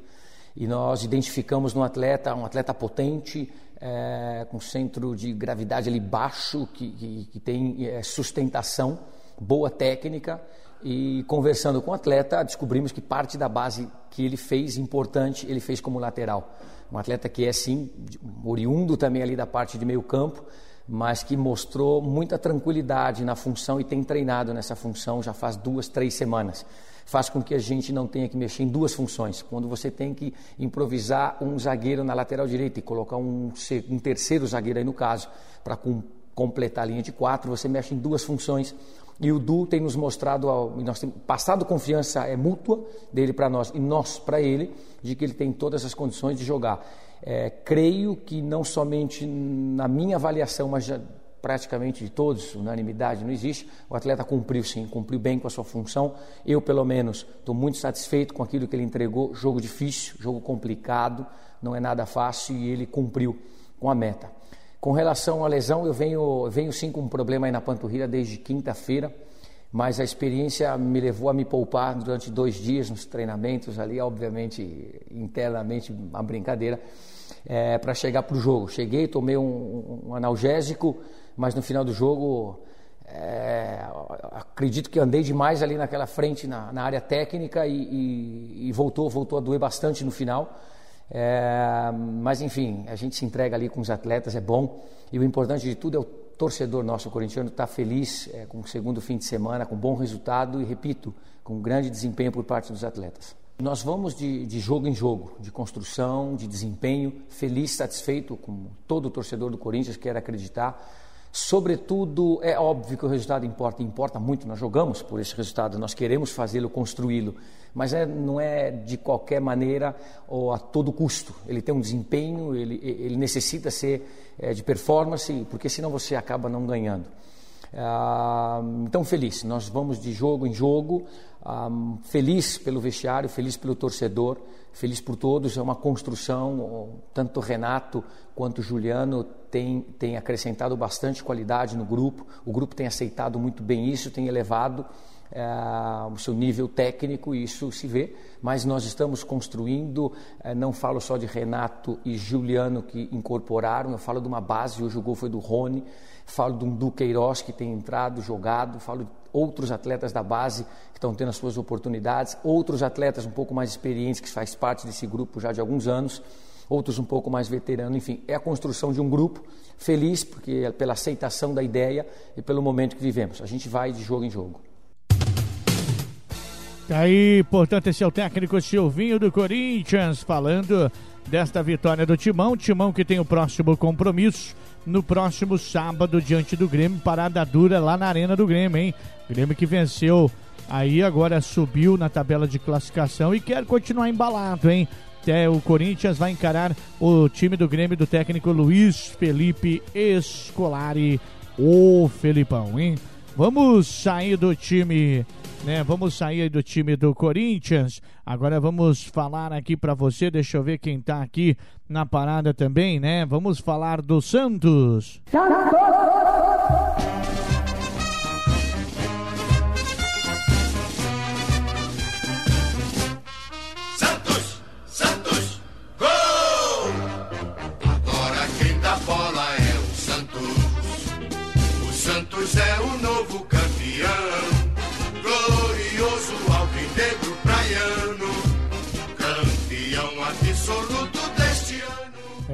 e nós identificamos no atleta um atleta potente, é, com centro de gravidade ali baixo, que, que, que tem é, sustentação, boa técnica. E conversando com o atleta, descobrimos que parte da base que ele fez importante, ele fez como lateral. Um atleta que é sim oriundo também ali da parte de meio campo, mas que mostrou muita tranquilidade na função e tem treinado nessa função já faz duas, três semanas. Faz com que a gente não tenha que mexer em duas funções. Quando você tem que improvisar um zagueiro na lateral direita e colocar um, um terceiro zagueiro aí no caso, para com, completar a linha de quatro, você mexe em duas funções. E o Du tem nos mostrado, nós temos passado confiança é mútua dele para nós e nós para ele, de que ele tem todas as condições de jogar. É, creio que não somente na minha avaliação, mas já praticamente de todos, unanimidade não existe, o atleta cumpriu sim, cumpriu bem com a sua função. Eu, pelo menos, estou muito satisfeito com aquilo que ele entregou. Jogo difícil, jogo complicado, não é nada fácil e ele cumpriu com a meta. Com relação à lesão, eu venho, venho sim com um problema aí na panturrilha desde quinta-feira mas a experiência me levou a me poupar durante dois dias nos treinamentos ali, obviamente internamente uma brincadeira, é, para chegar para o jogo. Cheguei, tomei um, um, analgésico, mas no final do jogo é, acredito que andei demais ali naquela frente na, na área técnica e, e, e, voltou, voltou a doer bastante no final. É, mas enfim, a gente se entrega ali com os atletas, é bom. E o importante de tudo é o torcedor nosso corintiano está feliz é, com o segundo fim de semana, com bom resultado e, repito, com grande desempenho por parte dos atletas. Nós vamos de, de, jogo em jogo, de construção, de desempenho, feliz, satisfeito, como todo torcedor do Corinthians quer acreditar. Sobretudo, é óbvio que o resultado importa, importa muito, nós jogamos por esse resultado, nós queremos fazê-lo, construí-lo, mas é, não é de qualquer maneira ou a todo custo. Ele tem um desempenho, ele, ele necessita ser é, de performance, porque senão você acaba não ganhando. Ah, então, feliz, nós vamos de jogo em jogo, ah, feliz pelo vestiário, feliz pelo torcedor, feliz por todos. É uma construção, tanto Renato quanto Juliano tem, tem acrescentado bastante qualidade no grupo, o grupo tem aceitado muito bem isso, tem elevado é, o seu nível técnico, isso se vê, mas nós estamos construindo, é, não falo só de Renato e Juliano que incorporaram, eu falo de uma base, hoje o gol foi do Rony, falo de um Duqueiroz que tem entrado, jogado, falo de outros atletas da base que estão tendo as suas oportunidades, outros atletas um pouco mais experientes que faz parte desse grupo já de alguns anos, outros um pouco mais veteranos, enfim, é a construção de um grupo feliz porque é pela aceitação da ideia e pelo momento que vivemos. A gente vai de jogo em jogo. Tá aí, portanto, esse é o técnico Silvinho do Corinthians falando desta vitória do Timão. Timão que tem o próximo compromisso no próximo sábado diante do Grêmio, parada dura lá na Arena do Grêmio, hein? Grêmio que venceu aí, agora subiu na tabela de classificação e quer continuar embalado, hein? É, o Corinthians vai encarar o time do Grêmio do técnico Luiz Felipe Escolari, o Felipão, hein? Vamos sair do time né? Vamos sair do time do Corinthians. Agora vamos falar aqui para você. Deixa eu ver quem tá aqui na parada também, né? Vamos falar do Santos. Santos!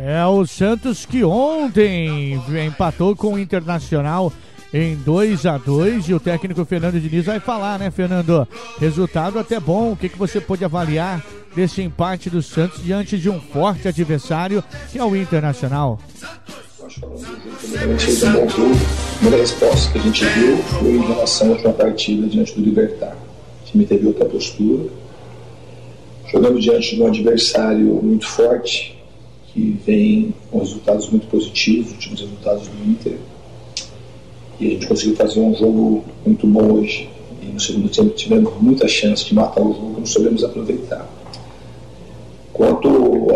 É o Santos que ontem empatou com o Internacional em 2 a 2 e o técnico Fernando Diniz vai falar, né, Fernando? Resultado até bom. O que, que você pode avaliar desse empate do Santos diante de um forte adversário que é o Internacional? fez um bom jogo. A primeira resposta que a gente viu foi em relação à última partida diante do Libertar. O time teve outra postura. Jogamos diante de um adversário muito forte, que vem com resultados muito positivos, últimos resultados do Inter. E a gente conseguiu fazer um jogo muito bom hoje. E no segundo tempo tivemos muita chance de matar o jogo, não soubemos aproveitar. Quanto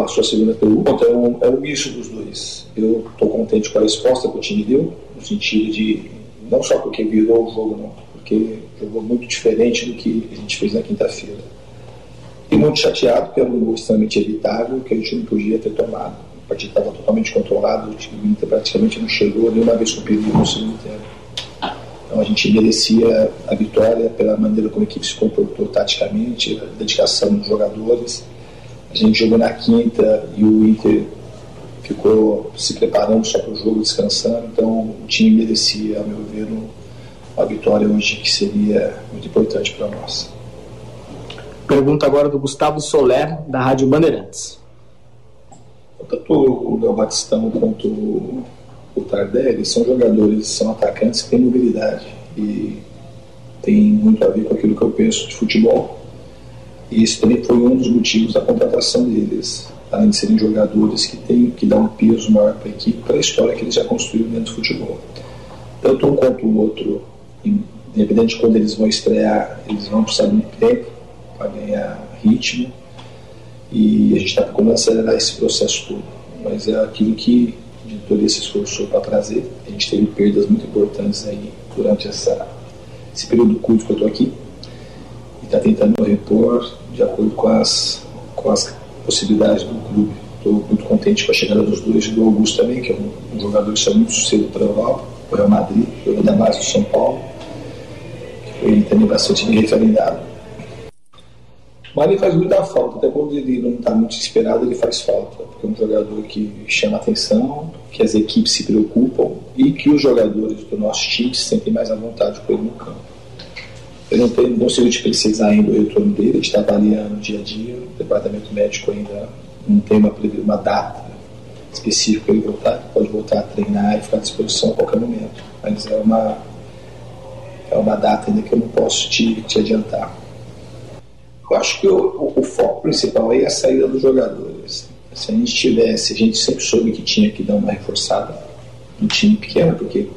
à sua segunda pergunta, é um, é um misto dos dois. Eu estou contente com a resposta que o time deu, no sentido de, não só porque virou o jogo, não, porque jogou muito diferente do que a gente fez na quinta-feira. E muito chateado, gol extremamente evitável, que a gente não podia ter tomado. A partida estava totalmente controlada, o time Inter praticamente não chegou nenhuma vez com perigo no segundo tempo. Então a gente merecia a vitória pela maneira como a equipe se comportou taticamente, a dedicação dos jogadores a gente jogou na quinta e o Inter ficou se preparando só para o jogo, descansando. Então o time merecia, a meu ver, uma vitória hoje que seria muito importante para nós. Pergunta agora do Gustavo Soler, da Rádio Bandeirantes. Tanto o Léo Batistão quanto o Tardelli são jogadores, são atacantes que têm mobilidade e tem muito a ver com aquilo que eu penso de futebol e isso também foi um dos motivos da contratação deles, além de serem jogadores que têm que dar um peso maior para a equipe, para a história que eles já construíram dentro do futebol. Tanto um quanto o outro, de quando eles vão estrear, eles vão precisar de muito tempo para ganhar ritmo e a gente está procurando acelerar esse processo todo. Mas é aquilo que a diretoria se esforçou para trazer. A gente teve perdas muito importantes aí durante essa, esse período curto que eu estou aqui e está tentando repor de acordo com as, com as possibilidades do clube. Estou muito contente com a chegada dos dois, do Augusto também, que é um, um jogador que saiu muito cedo para a Europa, o Real Madrid, jogou da base do São Paulo, que foi também bastante bem referendado. Mas ele faz muita falta, até quando ele não está muito esperado, ele faz falta, porque é um jogador que chama atenção, que as equipes se preocupam e que os jogadores do nosso time se sentem mais à vontade com ele no campo. Eu não, tenho, consigo te precisar ainda o retorno dele, a gente está avaliando dia a dia, o departamento médico ainda não tem uma, uma data específica ele voltar, pode voltar a treinar e ficar à disposição a qualquer momento, mas é uma, é uma data ainda que eu não posso te, te adiantar. Eu acho que o, o, o foco principal aí é a saída dos jogadores. Se a gente tivesse, a gente sempre soube que tinha que dar uma reforçada no time pequeno, porque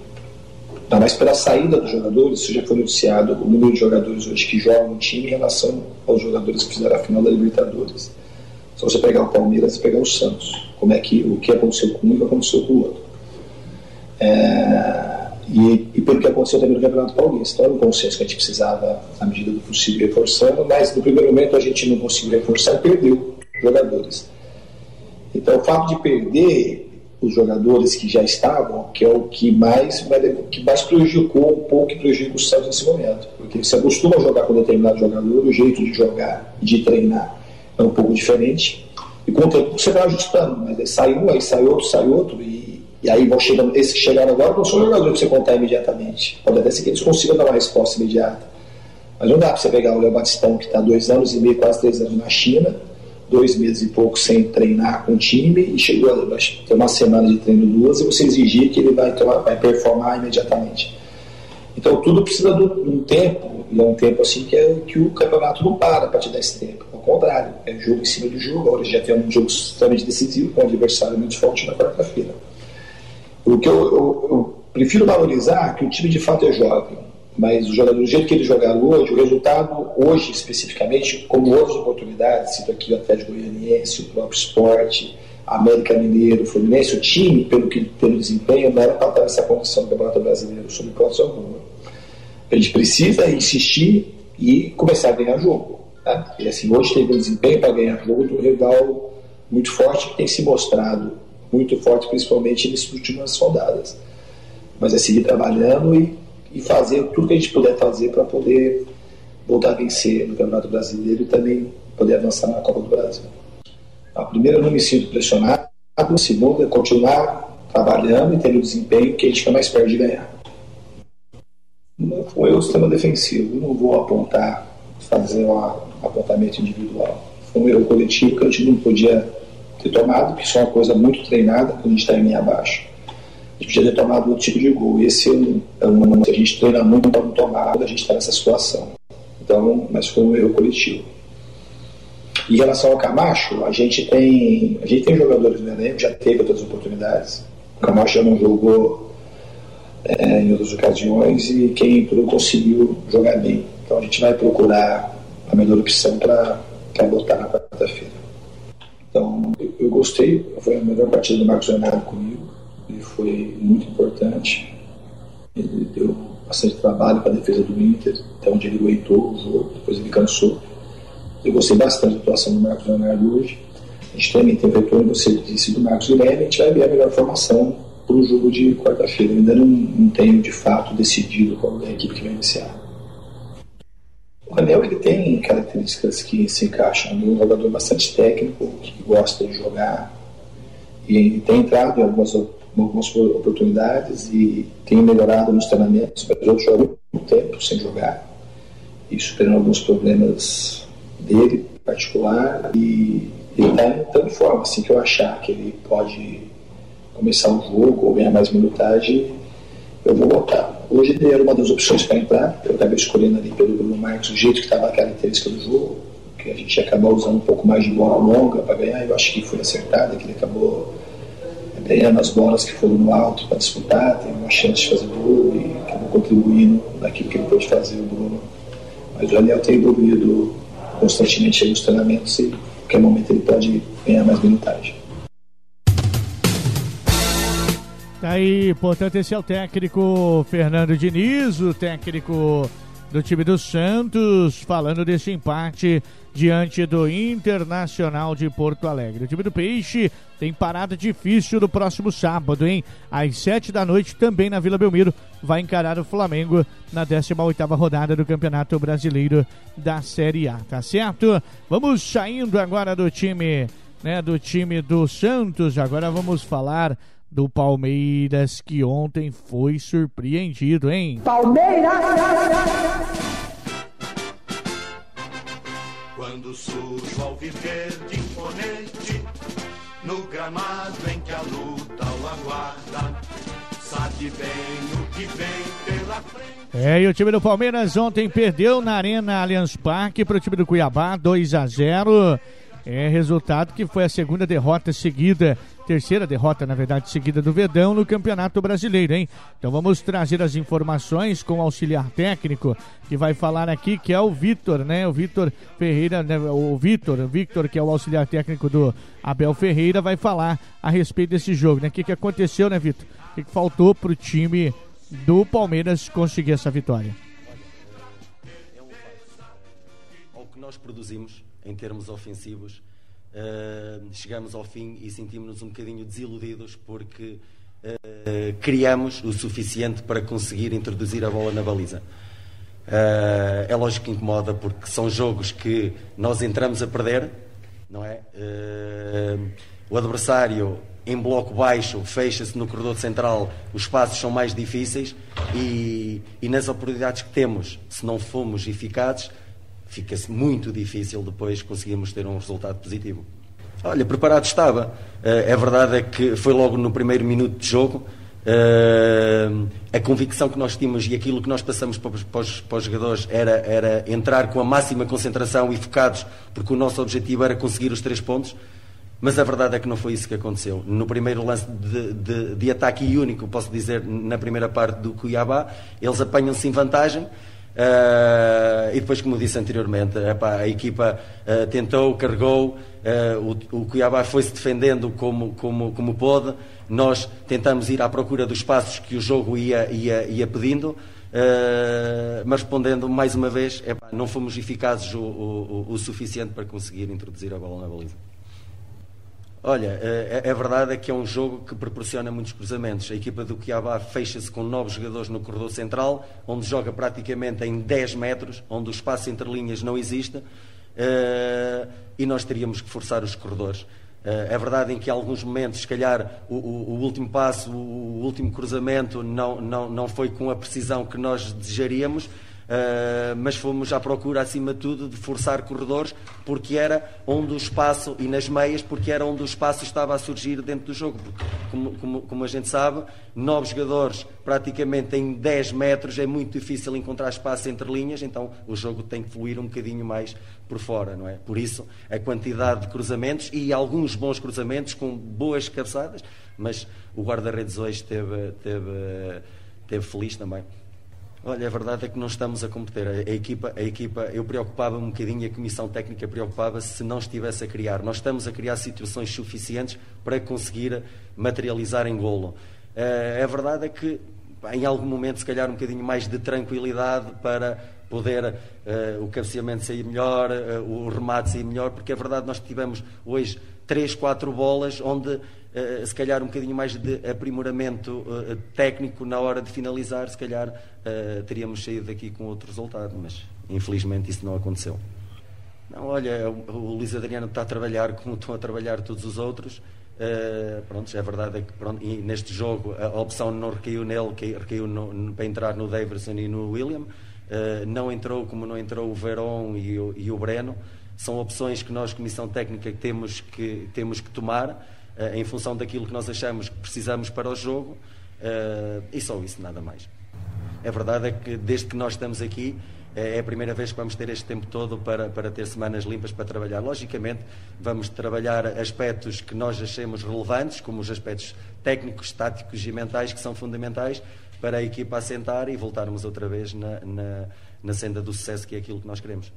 Ainda mais pela saída dos jogadores, isso já foi noticiado, o número de jogadores hoje que jogam no time em relação aos jogadores que fizeram a final da Libertadores. Se você pegar o Palmeiras e pegar o Santos, como é que o que aconteceu com um e aconteceu com o outro. É, e, e pelo que aconteceu também no Campeonato Paulista. Então, um consenso que a gente precisava, na medida do possível, reforçando, mas no primeiro momento a gente não conseguiu reforçar e perdeu jogadores. Então, o fato de perder os jogadores que já estavam, que é o que mais, que mais prejudicou um pouco e prejudica o Santos nesse momento. Porque você acostuma a jogar com determinado jogador, o jeito de jogar de treinar é um pouco diferente. E com o tempo você vai ajustando, mas aí sai um, aí sai outro, sai outro, e, e aí vão chegando, esses que chegaram agora não são jogadores que você contar imediatamente. Pode até ser que eles consigam dar uma resposta imediata. Mas não dá para você pegar o Léo Batistão, que está dois anos e meio, quase três anos na China, dois meses e pouco sem treinar com o time e chegou a ter uma semana de treino duas e você exigir que ele vai, tomar, vai performar imediatamente. Então tudo precisa de um tempo, e é um tempo assim que, é, que o campeonato não para a partir desse tempo. Ao contrário, é jogo em cima do jogo. Agora já tem um jogo extremamente decisivo com um adversário muito forte na quarta-feira. O que eu, eu, eu prefiro valorizar que o time de fato é jovem mas o jogador, do jeito que eles jogaram hoje, o resultado, hoje especificamente, como outras oportunidades, cito aqui o Atlético Goianiense, o próprio esporte, América Mineiro, Fluminense, o time, pelo, que, pelo desempenho, não era para estar nessa condição do Campeonato Brasileiro, sob hipótese alguma. A gente precisa insistir e começar a ganhar jogo. Tá? E assim, hoje teve um desempenho para ganhar jogo um rival muito forte que tem se mostrado muito forte, principalmente nessas últimas rodadas. Mas é seguir trabalhando e e fazer tudo que a gente puder fazer para poder voltar a vencer no Campeonato Brasileiro e também poder avançar na Copa do Brasil. A primeira, eu não me sinto pressionado. A segunda, é continuar trabalhando e tendo o desempenho que a gente fica mais perto de ganhar. Foi o sistema defensivo, eu não vou apontar, fazer um apontamento individual. Foi um erro coletivo que a gente não podia ter tomado, que isso é uma coisa muito treinada quando a gente está em linha abaixo. a gente podia ter tomado outro tipo de gol. Esse é um, a gente treina muito para não tomar quando a gente está nessa situação. Então, mas foi um erro coletivo. Em relação ao Camacho, a gente tem, a gente tem jogadores no elenco, já teve outras oportunidades. O Camacho já não jogou é, em outras ocasiões e quem entrou conseguiu jogar bem. Então a gente vai procurar a melhor opção para botar na quarta-feira. Então gostei, foi a melhor partida do Marcos Leonardo comigo, ele foi muito importante, ele deu bastante trabalho para a defesa do Inter, até onde ele aguentou o jogo, depois ele cansou. Eu gostei bastante da atuação do Marcos Leonardo hoje. A gente também tem o retorno, você disse, do Marcos Guilherme, a gente vai ver a melhor formação para o jogo de quarta-feira. Ainda não, não tenho de fato decidido qual é a equipe que vai iniciar. O Anel ele tem características que se encaixam. Ele é um jogador bastante técnico, que gosta de jogar e tem entrado em algumas, algumas oportunidades e tem melhorado nos treinamentos, mas outros jogam muito tempo sem jogar. Isso tem alguns problemas dele particular e ele está entrando em forma, assim que eu achar que ele pode começar o jogo ou ganhar mais minutagem, eu vou voltar. Hoje ele era uma das opções para entrar, eu estava escolhendo ali pelo Bruno Marques o jeito que estava a característica do jogo, que a gente ia acabar usando um pouco mais de bola longa para ganhar, eu acho que foi acertado, que ele acabou ganhando as bolas que foram no alto para disputar, tem uma chance de fazer gol e acabou contribuindo naquilo que ele pôde fazer, o Bruno. Mas o Daniel tem evoluído constantemente nos treinamentos e a qualquer momento ele pode ganhar mais minutagem. Tá aí, portanto, esse é o técnico Fernando Diniz, o técnico do time do Santos, falando desse empate diante do Internacional de Porto Alegre. O time do Peixe tem parada difícil no próximo sábado, hein? Às sete da noite, também na Vila Belmiro, vai encarar o Flamengo na 18ª rodada do Campeonato Brasileiro da Série A, tá certo? Vamos saindo agora do time, né, do time do Santos, agora vamos falar do Palmeiras que ontem foi surpreendido, hein? Palmeiras! Quando surge ao viver de imponente, no gramado em que a luta o aguarda, sabe bem o que vem pela frente. É, e o time do Palmeiras ontem perdeu na Arena Allianz Parque para o time do Cuiabá, 2 a 0. É resultado que foi a segunda derrota seguida, terceira derrota, na verdade, seguida do Verdão no Campeonato Brasileiro, hein? Então vamos trazer as informações com o auxiliar técnico que vai falar aqui, que é o Vitor, né? O Vitor Ferreira, né? o Vitor, Victor, que é o auxiliar técnico do Abel Ferreira, vai falar a respeito desse jogo, né? O que, que aconteceu, né, Vitor? O que, que faltou pro time do Palmeiras conseguir essa vitória? É um o que nós produzimos em termos ofensivos, uh, chegamos ao fim e sentimos-nos um bocadinho desiludidos porque uh, criamos o suficiente para conseguir introduzir a bola na baliza. Uh, é lógico que incomoda porque são jogos que nós entramos a perder, não é? o adversário em bloco baixo fecha-se no corredor central, os passos são mais difíceis e, e nas oportunidades que temos, se não fomos eficazes, fica-se muito difícil depois conseguirmos ter um resultado positivo. Olha, preparado estava. É verdade é que foi logo no primeiro minuto de jogo. a convicção que nós tínhamos e aquilo que nós passamos para para os, para os jogadores era, era entrar com a máxima concentração e focados, porque o nosso objetivo era conseguir os três pontos. Mas a verdade é que não foi isso que aconteceu. No primeiro lance de, de, de ataque e único, posso dizer, na primeira parte do Cuiabá, eles apanham-se em vantagem Uh, e depois, como disse anteriormente, epá, a equipa uh, tentou, carregou, uh, o, o, Cuiabá foi-se defendendo como, como, como pôde, nós tentamos ir à procura dos passos que o jogo ia, ia, ia pedindo, mas respondendo mais uma vez, epá, não fomos eficazes o, o, o suficiente para conseguir introduzir a bola na baliza. Olha, é, é verdade é que é um jogo que proporciona muitos cruzamentos. A equipa do Cuiabá fecha-se com nove jogadores no corredor central, onde joga praticamente em 10 metros, onde o espaço entre linhas não existe, uh, e nós teríamos que forçar os corredores. Uh, é verdade em que em alguns momentos, se calhar, o, o, o último passo, o, o, último cruzamento não, não, não foi com a precisão que nós desejaríamos, Uh, mas fomos à procura, acima de tudo, de forçar corredores, porque era onde o espaço, e nas meias, porque era onde o espaço estava a surgir dentro do jogo. Porque, como, como, como a gente sabe, nove jogadores praticamente em 10 metros é muito difícil encontrar espaço entre linhas, então o jogo tem que fluir um bocadinho mais por fora, não é? Por isso, a quantidade de cruzamentos e alguns bons cruzamentos com boas cabeçadas, mas o guarda-redes hoje esteve, esteve, esteve feliz também. Olha, a verdade é que não estamos a competir. A, a equipa, a equipa, eu preocupava-me um bocadinho, a comissão técnica preocupava-se se não estivesse a criar. Nós estamos a criar situações suficientes para conseguir materializar em golo. Uh, a verdade é que em algum momento, se calhar, um bocadinho mais de tranquilidade para poder uh, o cabeceamento sair melhor, uh, o remate sair melhor, porque é verdade, nós tivemos hoje três, quatro bolas onde Uh, se calhar um bocadinho mais de aprimoramento uh, técnico na hora de finalizar, se calhar uh, teríamos saído daqui com outro resultado, mas infelizmente isso não aconteceu. Não, olha, o, Luís Adriano está a trabalhar como estão a trabalhar todos os outros. Uh, pronto, é verdade é que pronto, neste jogo a opção não recaiu nele, que recaiu no, no, para entrar no Daverson e no William. Uh, não entrou como não entrou o Verón e o, e o Breno. São opções que nós, Comissão Técnica, temos que, temos que tomar em função daquilo que nós achamos que precisamos para o jogo. e só isso, nada mais. A verdade é que desde que nós estamos aqui, é, é a primeira vez que vamos ter este tempo todo para, para ter semanas limpas para trabalhar. Logicamente, vamos trabalhar aspectos que nós achemos relevantes, como os aspectos técnicos, táticos e mentais, que são fundamentais para a equipa assentar e voltarmos outra vez na, na, na senda do sucesso, que é aquilo que nós queremos.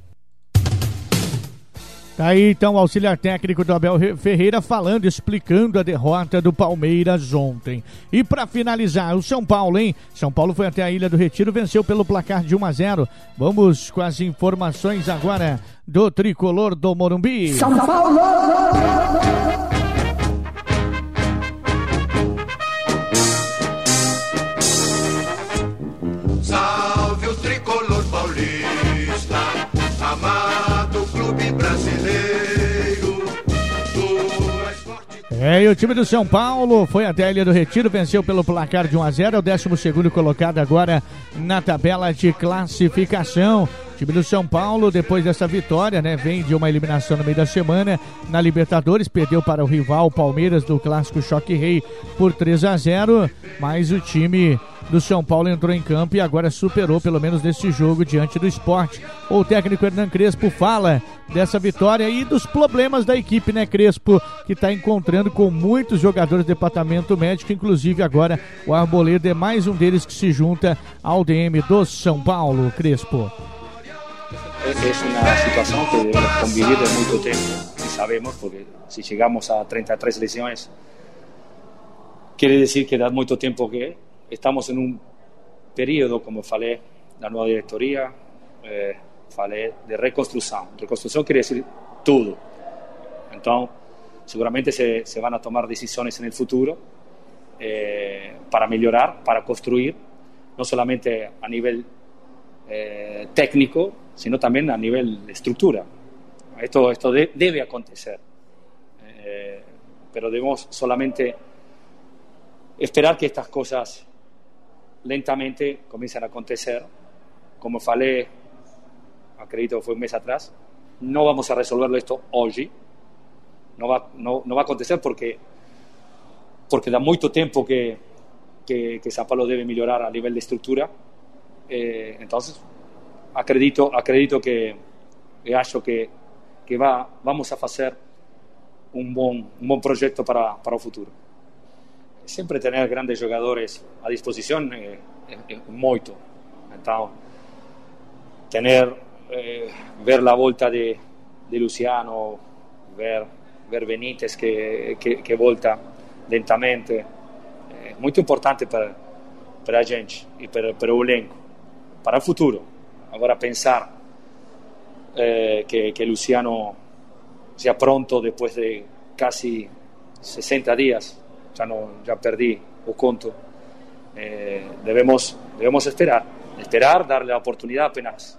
Tá aí então o auxiliar técnico do Abel Ferreira falando, explicando a derrota do Palmeiras ontem. E para finalizar, o São Paulo, hein? São Paulo foi até a Ilha do Retiro, venceu pelo placar de 1 a 0. Vamos com as informações agora do tricolor do Morumbi. São Paulo! É, e o time do São Paulo foi até a Ilha do Retiro, venceu pelo placar de 1 a 0 é o 12 colocado agora na tabela de classificação. O time do São Paulo, depois dessa vitória, né, vem de uma eliminação no meio da semana na Libertadores, perdeu para o rival Palmeiras do clássico Choque Rei por 3 a 0, mas o time do São Paulo entrou em campo e agora superou, pelo menos nesse jogo, diante do esporte. O técnico Hernan Crespo fala dessa vitória e dos problemas da equipe, né, Crespo, que está encontrando com muitos jogadores do departamento médico, inclusive agora o Arboleda é mais um deles que se junta ao DM do São Paulo, Crespo. É uma situação que devemos convivir há muito tempo e sabemos, porque se chegamos a 33 lesões, quer dizer que há muito tempo que estamos en un periodo, como falei, la nueva directoría, eh, de reconstrucción. Reconstrucción quiere decir todo. Entonces, seguramente se, se van a tomar decisiones en el futuro eh, para mejorar, para construir, no solamente a nivel eh, técnico, sino también a nivel de estructura. Esto, esto de, debe acontecer, eh, pero debemos solamente esperar que estas cosas lentamente comienzan a acontecer. Como falei, acredito que fue un mes atrás, no vamos a resolverlo esto hoy. No va, no, va a acontecer porque, porque da mucho tiempo que, que, Sao Paulo debe mejorar a nivel de estructura. Eh, entonces, acredito, acredito que, que acho que, que va, vamos a hacer un buen, un buen proyecto para, para el futuro. Sempre ter grandes jogadores à disposição é, é, é muito. Eh, ver a volta de, de Luciano, ver, ver Benítez que, que, que volta lentamente, é muito importante para, para a gente e para, para o elenco, para o futuro. Agora, pensar eh, que, que Luciano seja pronto depois de quase 60 dias ya, no, ya perdí o conto. Eh, debemos, debemos esperar, esperar, darle la oportunidad apenas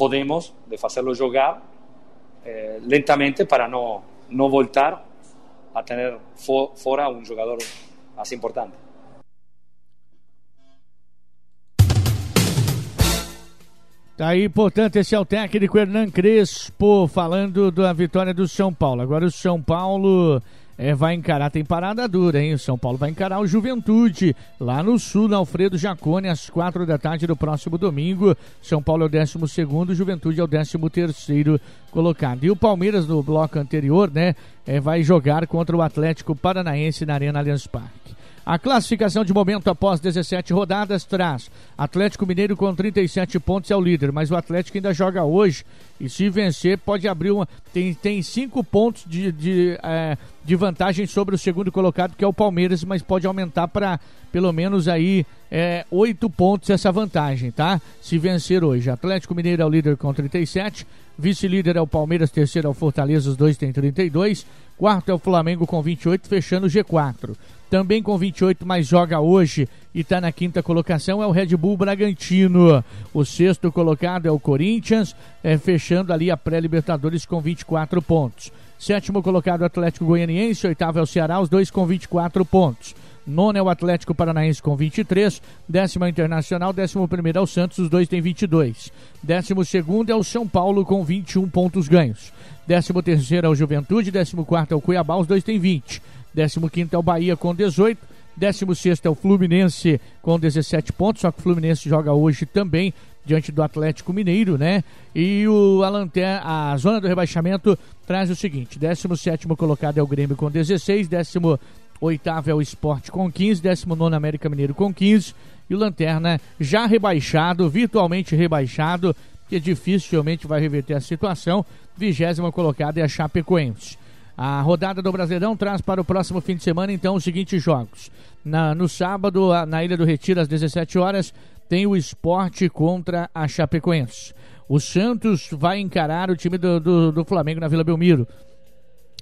podemos de hacerlo jugar eh, lentamente para no, no voltar a tener fo fuera un jugador más importante. Tá aí, portanto, esse é o técnico Hernan Crespo falando da vitória do São Paulo. Agora o São Paulo é, vai encarar, tem parada dura, hein? O São Paulo vai encarar o Juventude, lá no sul, na Alfredo Jacone, às quatro da tarde do próximo domingo. São Paulo é o décimo segundo, Juventude é o décimo terceiro colocado. E o Palmeiras, no bloco anterior, né, é, vai jogar contra o Atlético Paranaense na Arena Allianz Parque. A classificação de momento após 17 rodadas traz Atlético Mineiro com 37 pontos é o líder, mas o Atlético ainda joga hoje e se vencer pode abrir uma. Tem, tem cinco pontos de, de, é, de vantagem sobre o segundo colocado, que é o Palmeiras, mas pode aumentar para pelo menos aí é, oito pontos essa vantagem, tá? Se vencer hoje. Atlético Mineiro é o líder com 37, vice-líder é o Palmeiras, terceiro é o Fortaleza, os dois têm 32, quarto é o Flamengo com 28, fechando o G4 também com 28, mas joga hoje e está na quinta colocação, é o Red Bull Bragantino. O sexto colocado é o Corinthians, é, fechando ali a pré-Libertadores com 24 pontos. Sétimo colocado, Atlético Goianiense, oitavo é o Ceará, os dois com 24 pontos. Nono é o Atlético Paranaense com 23. Décimo é o Internacional. Décimo primeiro é o Santos, os dois têm 22. Décimo segundo é o São Paulo com 21 pontos ganhos. Décimo terceiro é o Juventude. Décimo quarto é o Cuiabá, os dois têm 20. 15 é o Bahia com 18. 16 é o Fluminense com 17 pontos, só que o Fluminense joga hoje também diante do Atlético Mineiro, né? E o a, a zona do rebaixamento traz o seguinte: 17 colocado é o Grêmio com 16, 18 é o Esporte com 15, 19 América Mineiro com 15 e o Lanterna já rebaixado, virtualmente rebaixado, que dificilmente vai reverter a situação. Vigésima colocada é a Chapecoense. A rodada do Brasileirão traz para o próximo fim de semana, então, os seguintes jogos. Na, no sábado, na Ilha do Retiro, às 17 horas, tem o esporte contra a Chapecoense. O Santos vai encarar o time do, do, do Flamengo na Vila Belmiro,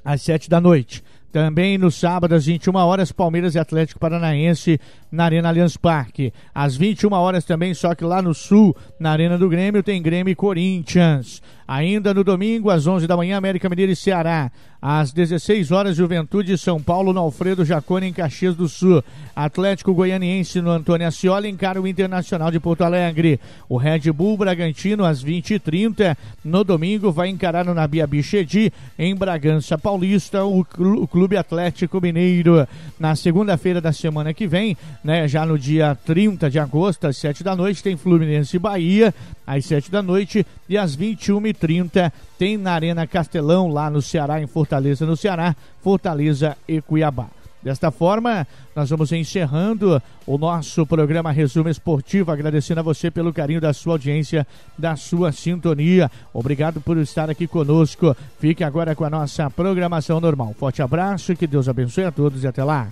às 7 da noite. Também no sábado, às 21 horas, Palmeiras e Atlético Paranaense na Arena Allianz Parque. Às 21 horas também, só que lá no sul, na Arena do Grêmio, tem Grêmio e Corinthians. Ainda no domingo, às 11 da manhã, América Mineiro e Ceará. Às 16 horas, Juventude e São Paulo no Alfredo Jacone, em Caxias do Sul. Atlético Goianiense no Antônio Ascioli encara o Internacional de Porto Alegre. O Red Bull Bragantino, às 20h30, no domingo, vai encarar no Nabia Bichedi, em Bragança Paulista, o Clube Atlético Mineiro. Na segunda-feira da semana que vem, né, já no dia 30 de agosto, às 7 da noite, tem Fluminense Bahia, às 7 da noite, e às 21h30 30 tem na Arena Castelão, lá no Ceará, em Fortaleza, no Ceará, Fortaleza e Cuiabá. Desta forma, nós vamos encerrando o nosso programa Resumo Esportivo, agradecendo a você pelo carinho da sua audiência, da sua sintonia. Obrigado por estar aqui conosco. Fique agora com a nossa programação normal. Forte abraço, que Deus abençoe a todos e até lá.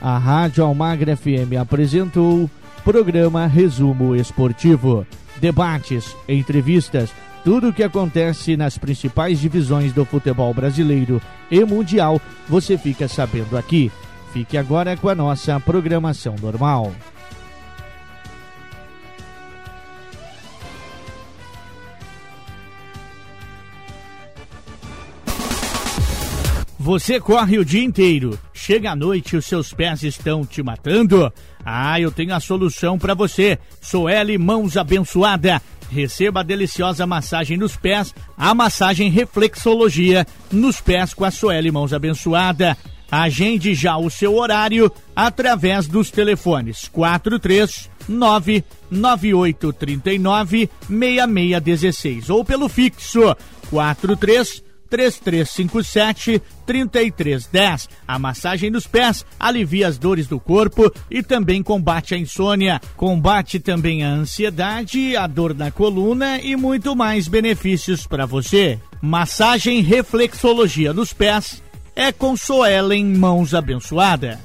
A Rádio Almagra FM apresentou programa Resumo Esportivo. Debates, entrevistas, tudo o que acontece nas principais divisões do futebol brasileiro e mundial, você fica sabendo aqui. Fique agora com a nossa programação normal. Você corre o dia inteiro, chega à noite e os seus pés estão te matando? Ah, eu tenho a solução para você. Soeli Mãos Abençoada. Receba a deliciosa massagem nos pés, a massagem reflexologia nos pés com a Soeli Mãos Abençoada. Agende já o seu horário através dos telefones 439 9839 6616 ou pelo fixo 43 3357 3310. A massagem nos pés alivia as dores do corpo e também combate a insônia. Combate também a ansiedade, a dor na coluna e muito mais benefícios para você. Massagem reflexologia nos pés é com Soelen Mãos Abençoada.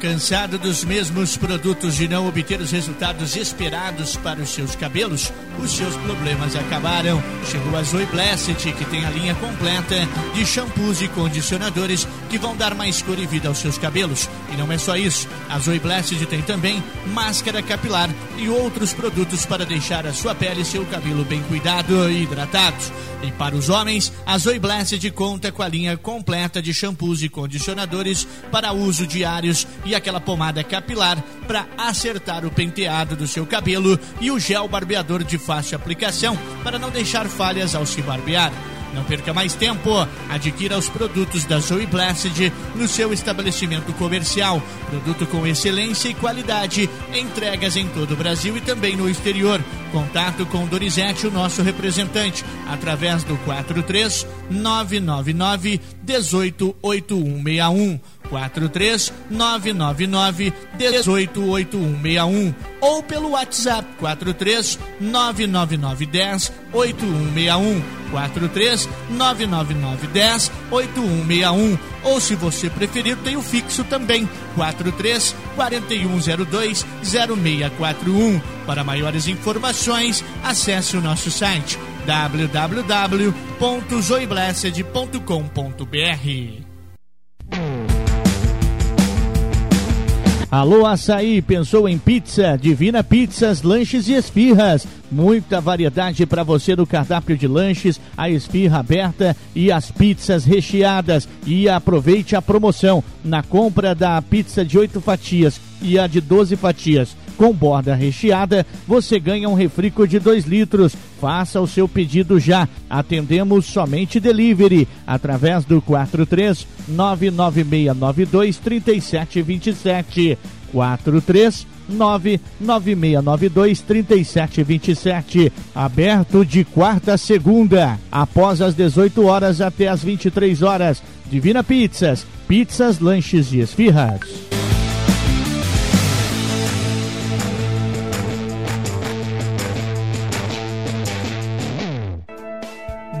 Cansado dos mesmos produtos e não obter os resultados esperados para os seus cabelos? os seus problemas acabaram. Chegou a Zoe Blessed, que tem a linha completa de shampoos e condicionadores que vão dar mais cor e vida aos seus cabelos. E não é só isso, a Zoe Blessed tem também máscara capilar e outros produtos para deixar a sua pele e seu cabelo bem cuidado e hidratados. E para os homens, a Zoe Blessed conta com a linha completa de shampoos e condicionadores para uso diários e aquela pomada capilar para acertar o penteado do seu cabelo e o gel barbeador de fácil aplicação para não deixar falhas ao se barbear. Não perca mais tempo. Adquira os produtos da Zoe Blessed no seu estabelecimento comercial. Produto com excelência e qualidade. Entregas em todo o Brasil e também no exterior. Contato com Donizete, o nosso representante, através do 43 999 188161. 43 999 188161 ou pelo WhatsApp 43 999 10 8161 43 999 10 8161 ou se você preferir tem o fixo também 43 4102 0641 para maiores informações acesse o nosso site www.zoiblessed.com.br Alô Açaí, pensou em pizza? Divina Pizzas, Lanches e Esfirras. Muita variedade para você no cardápio de lanches, a esfirra aberta e as pizzas recheadas. E aproveite a promoção na compra da pizza de 8 fatias e a de 12 fatias com borda recheada, você ganha um refrico de 2 litros. Faça o seu pedido já. Atendemos somente delivery através do 43 99692 3727. 43 99692 3727. Aberto de quarta a segunda, após as 18 horas até as 23 horas. Divina Pizzas, pizzas, lanches e esfirras.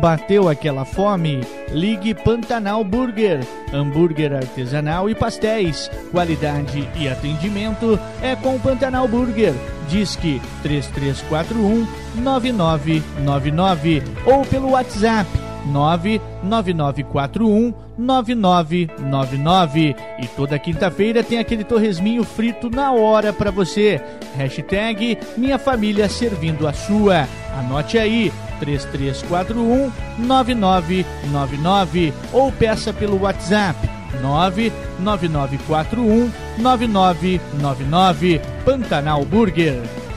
Bateu aquela fome? Ligue Pantanal Burger. Hambúrguer artesanal e pastéis. Qualidade e atendimento é com Pantanal Burger. Disque 3341 9999 ou pelo WhatsApp 99941 9999. E toda quinta-feira tem aquele torresminho frito na hora para você. Hashtag Minha Família Servindo a Sua. Anote aí, 3341 9999 ou peça pelo WhatsApp 99941 9999 Pantanal Burger.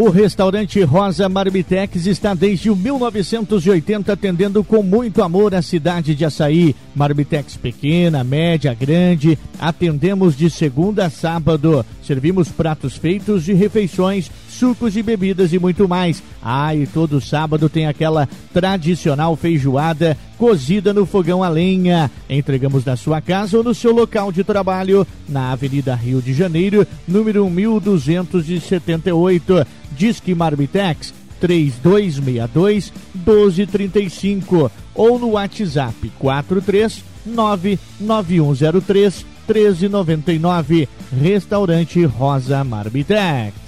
O restaurante Rosa Marmitex está desde 1980 atendendo com muito amor a cidade de Açaí. Marmitex pequena, média, grande. Atendemos de segunda a sábado. Servimos pratos feitos de refeições, sucos e bebidas e muito mais. Ah, e todo sábado tem aquela tradicional feijoada cozida no fogão a lenha. Entregamos na sua casa ou no seu local de trabalho, na Avenida Rio de Janeiro, número 1278. Disque Marbitex 3262 1235 ou no WhatsApp 43 99103 1399. Restaurante Rosa Marbitex.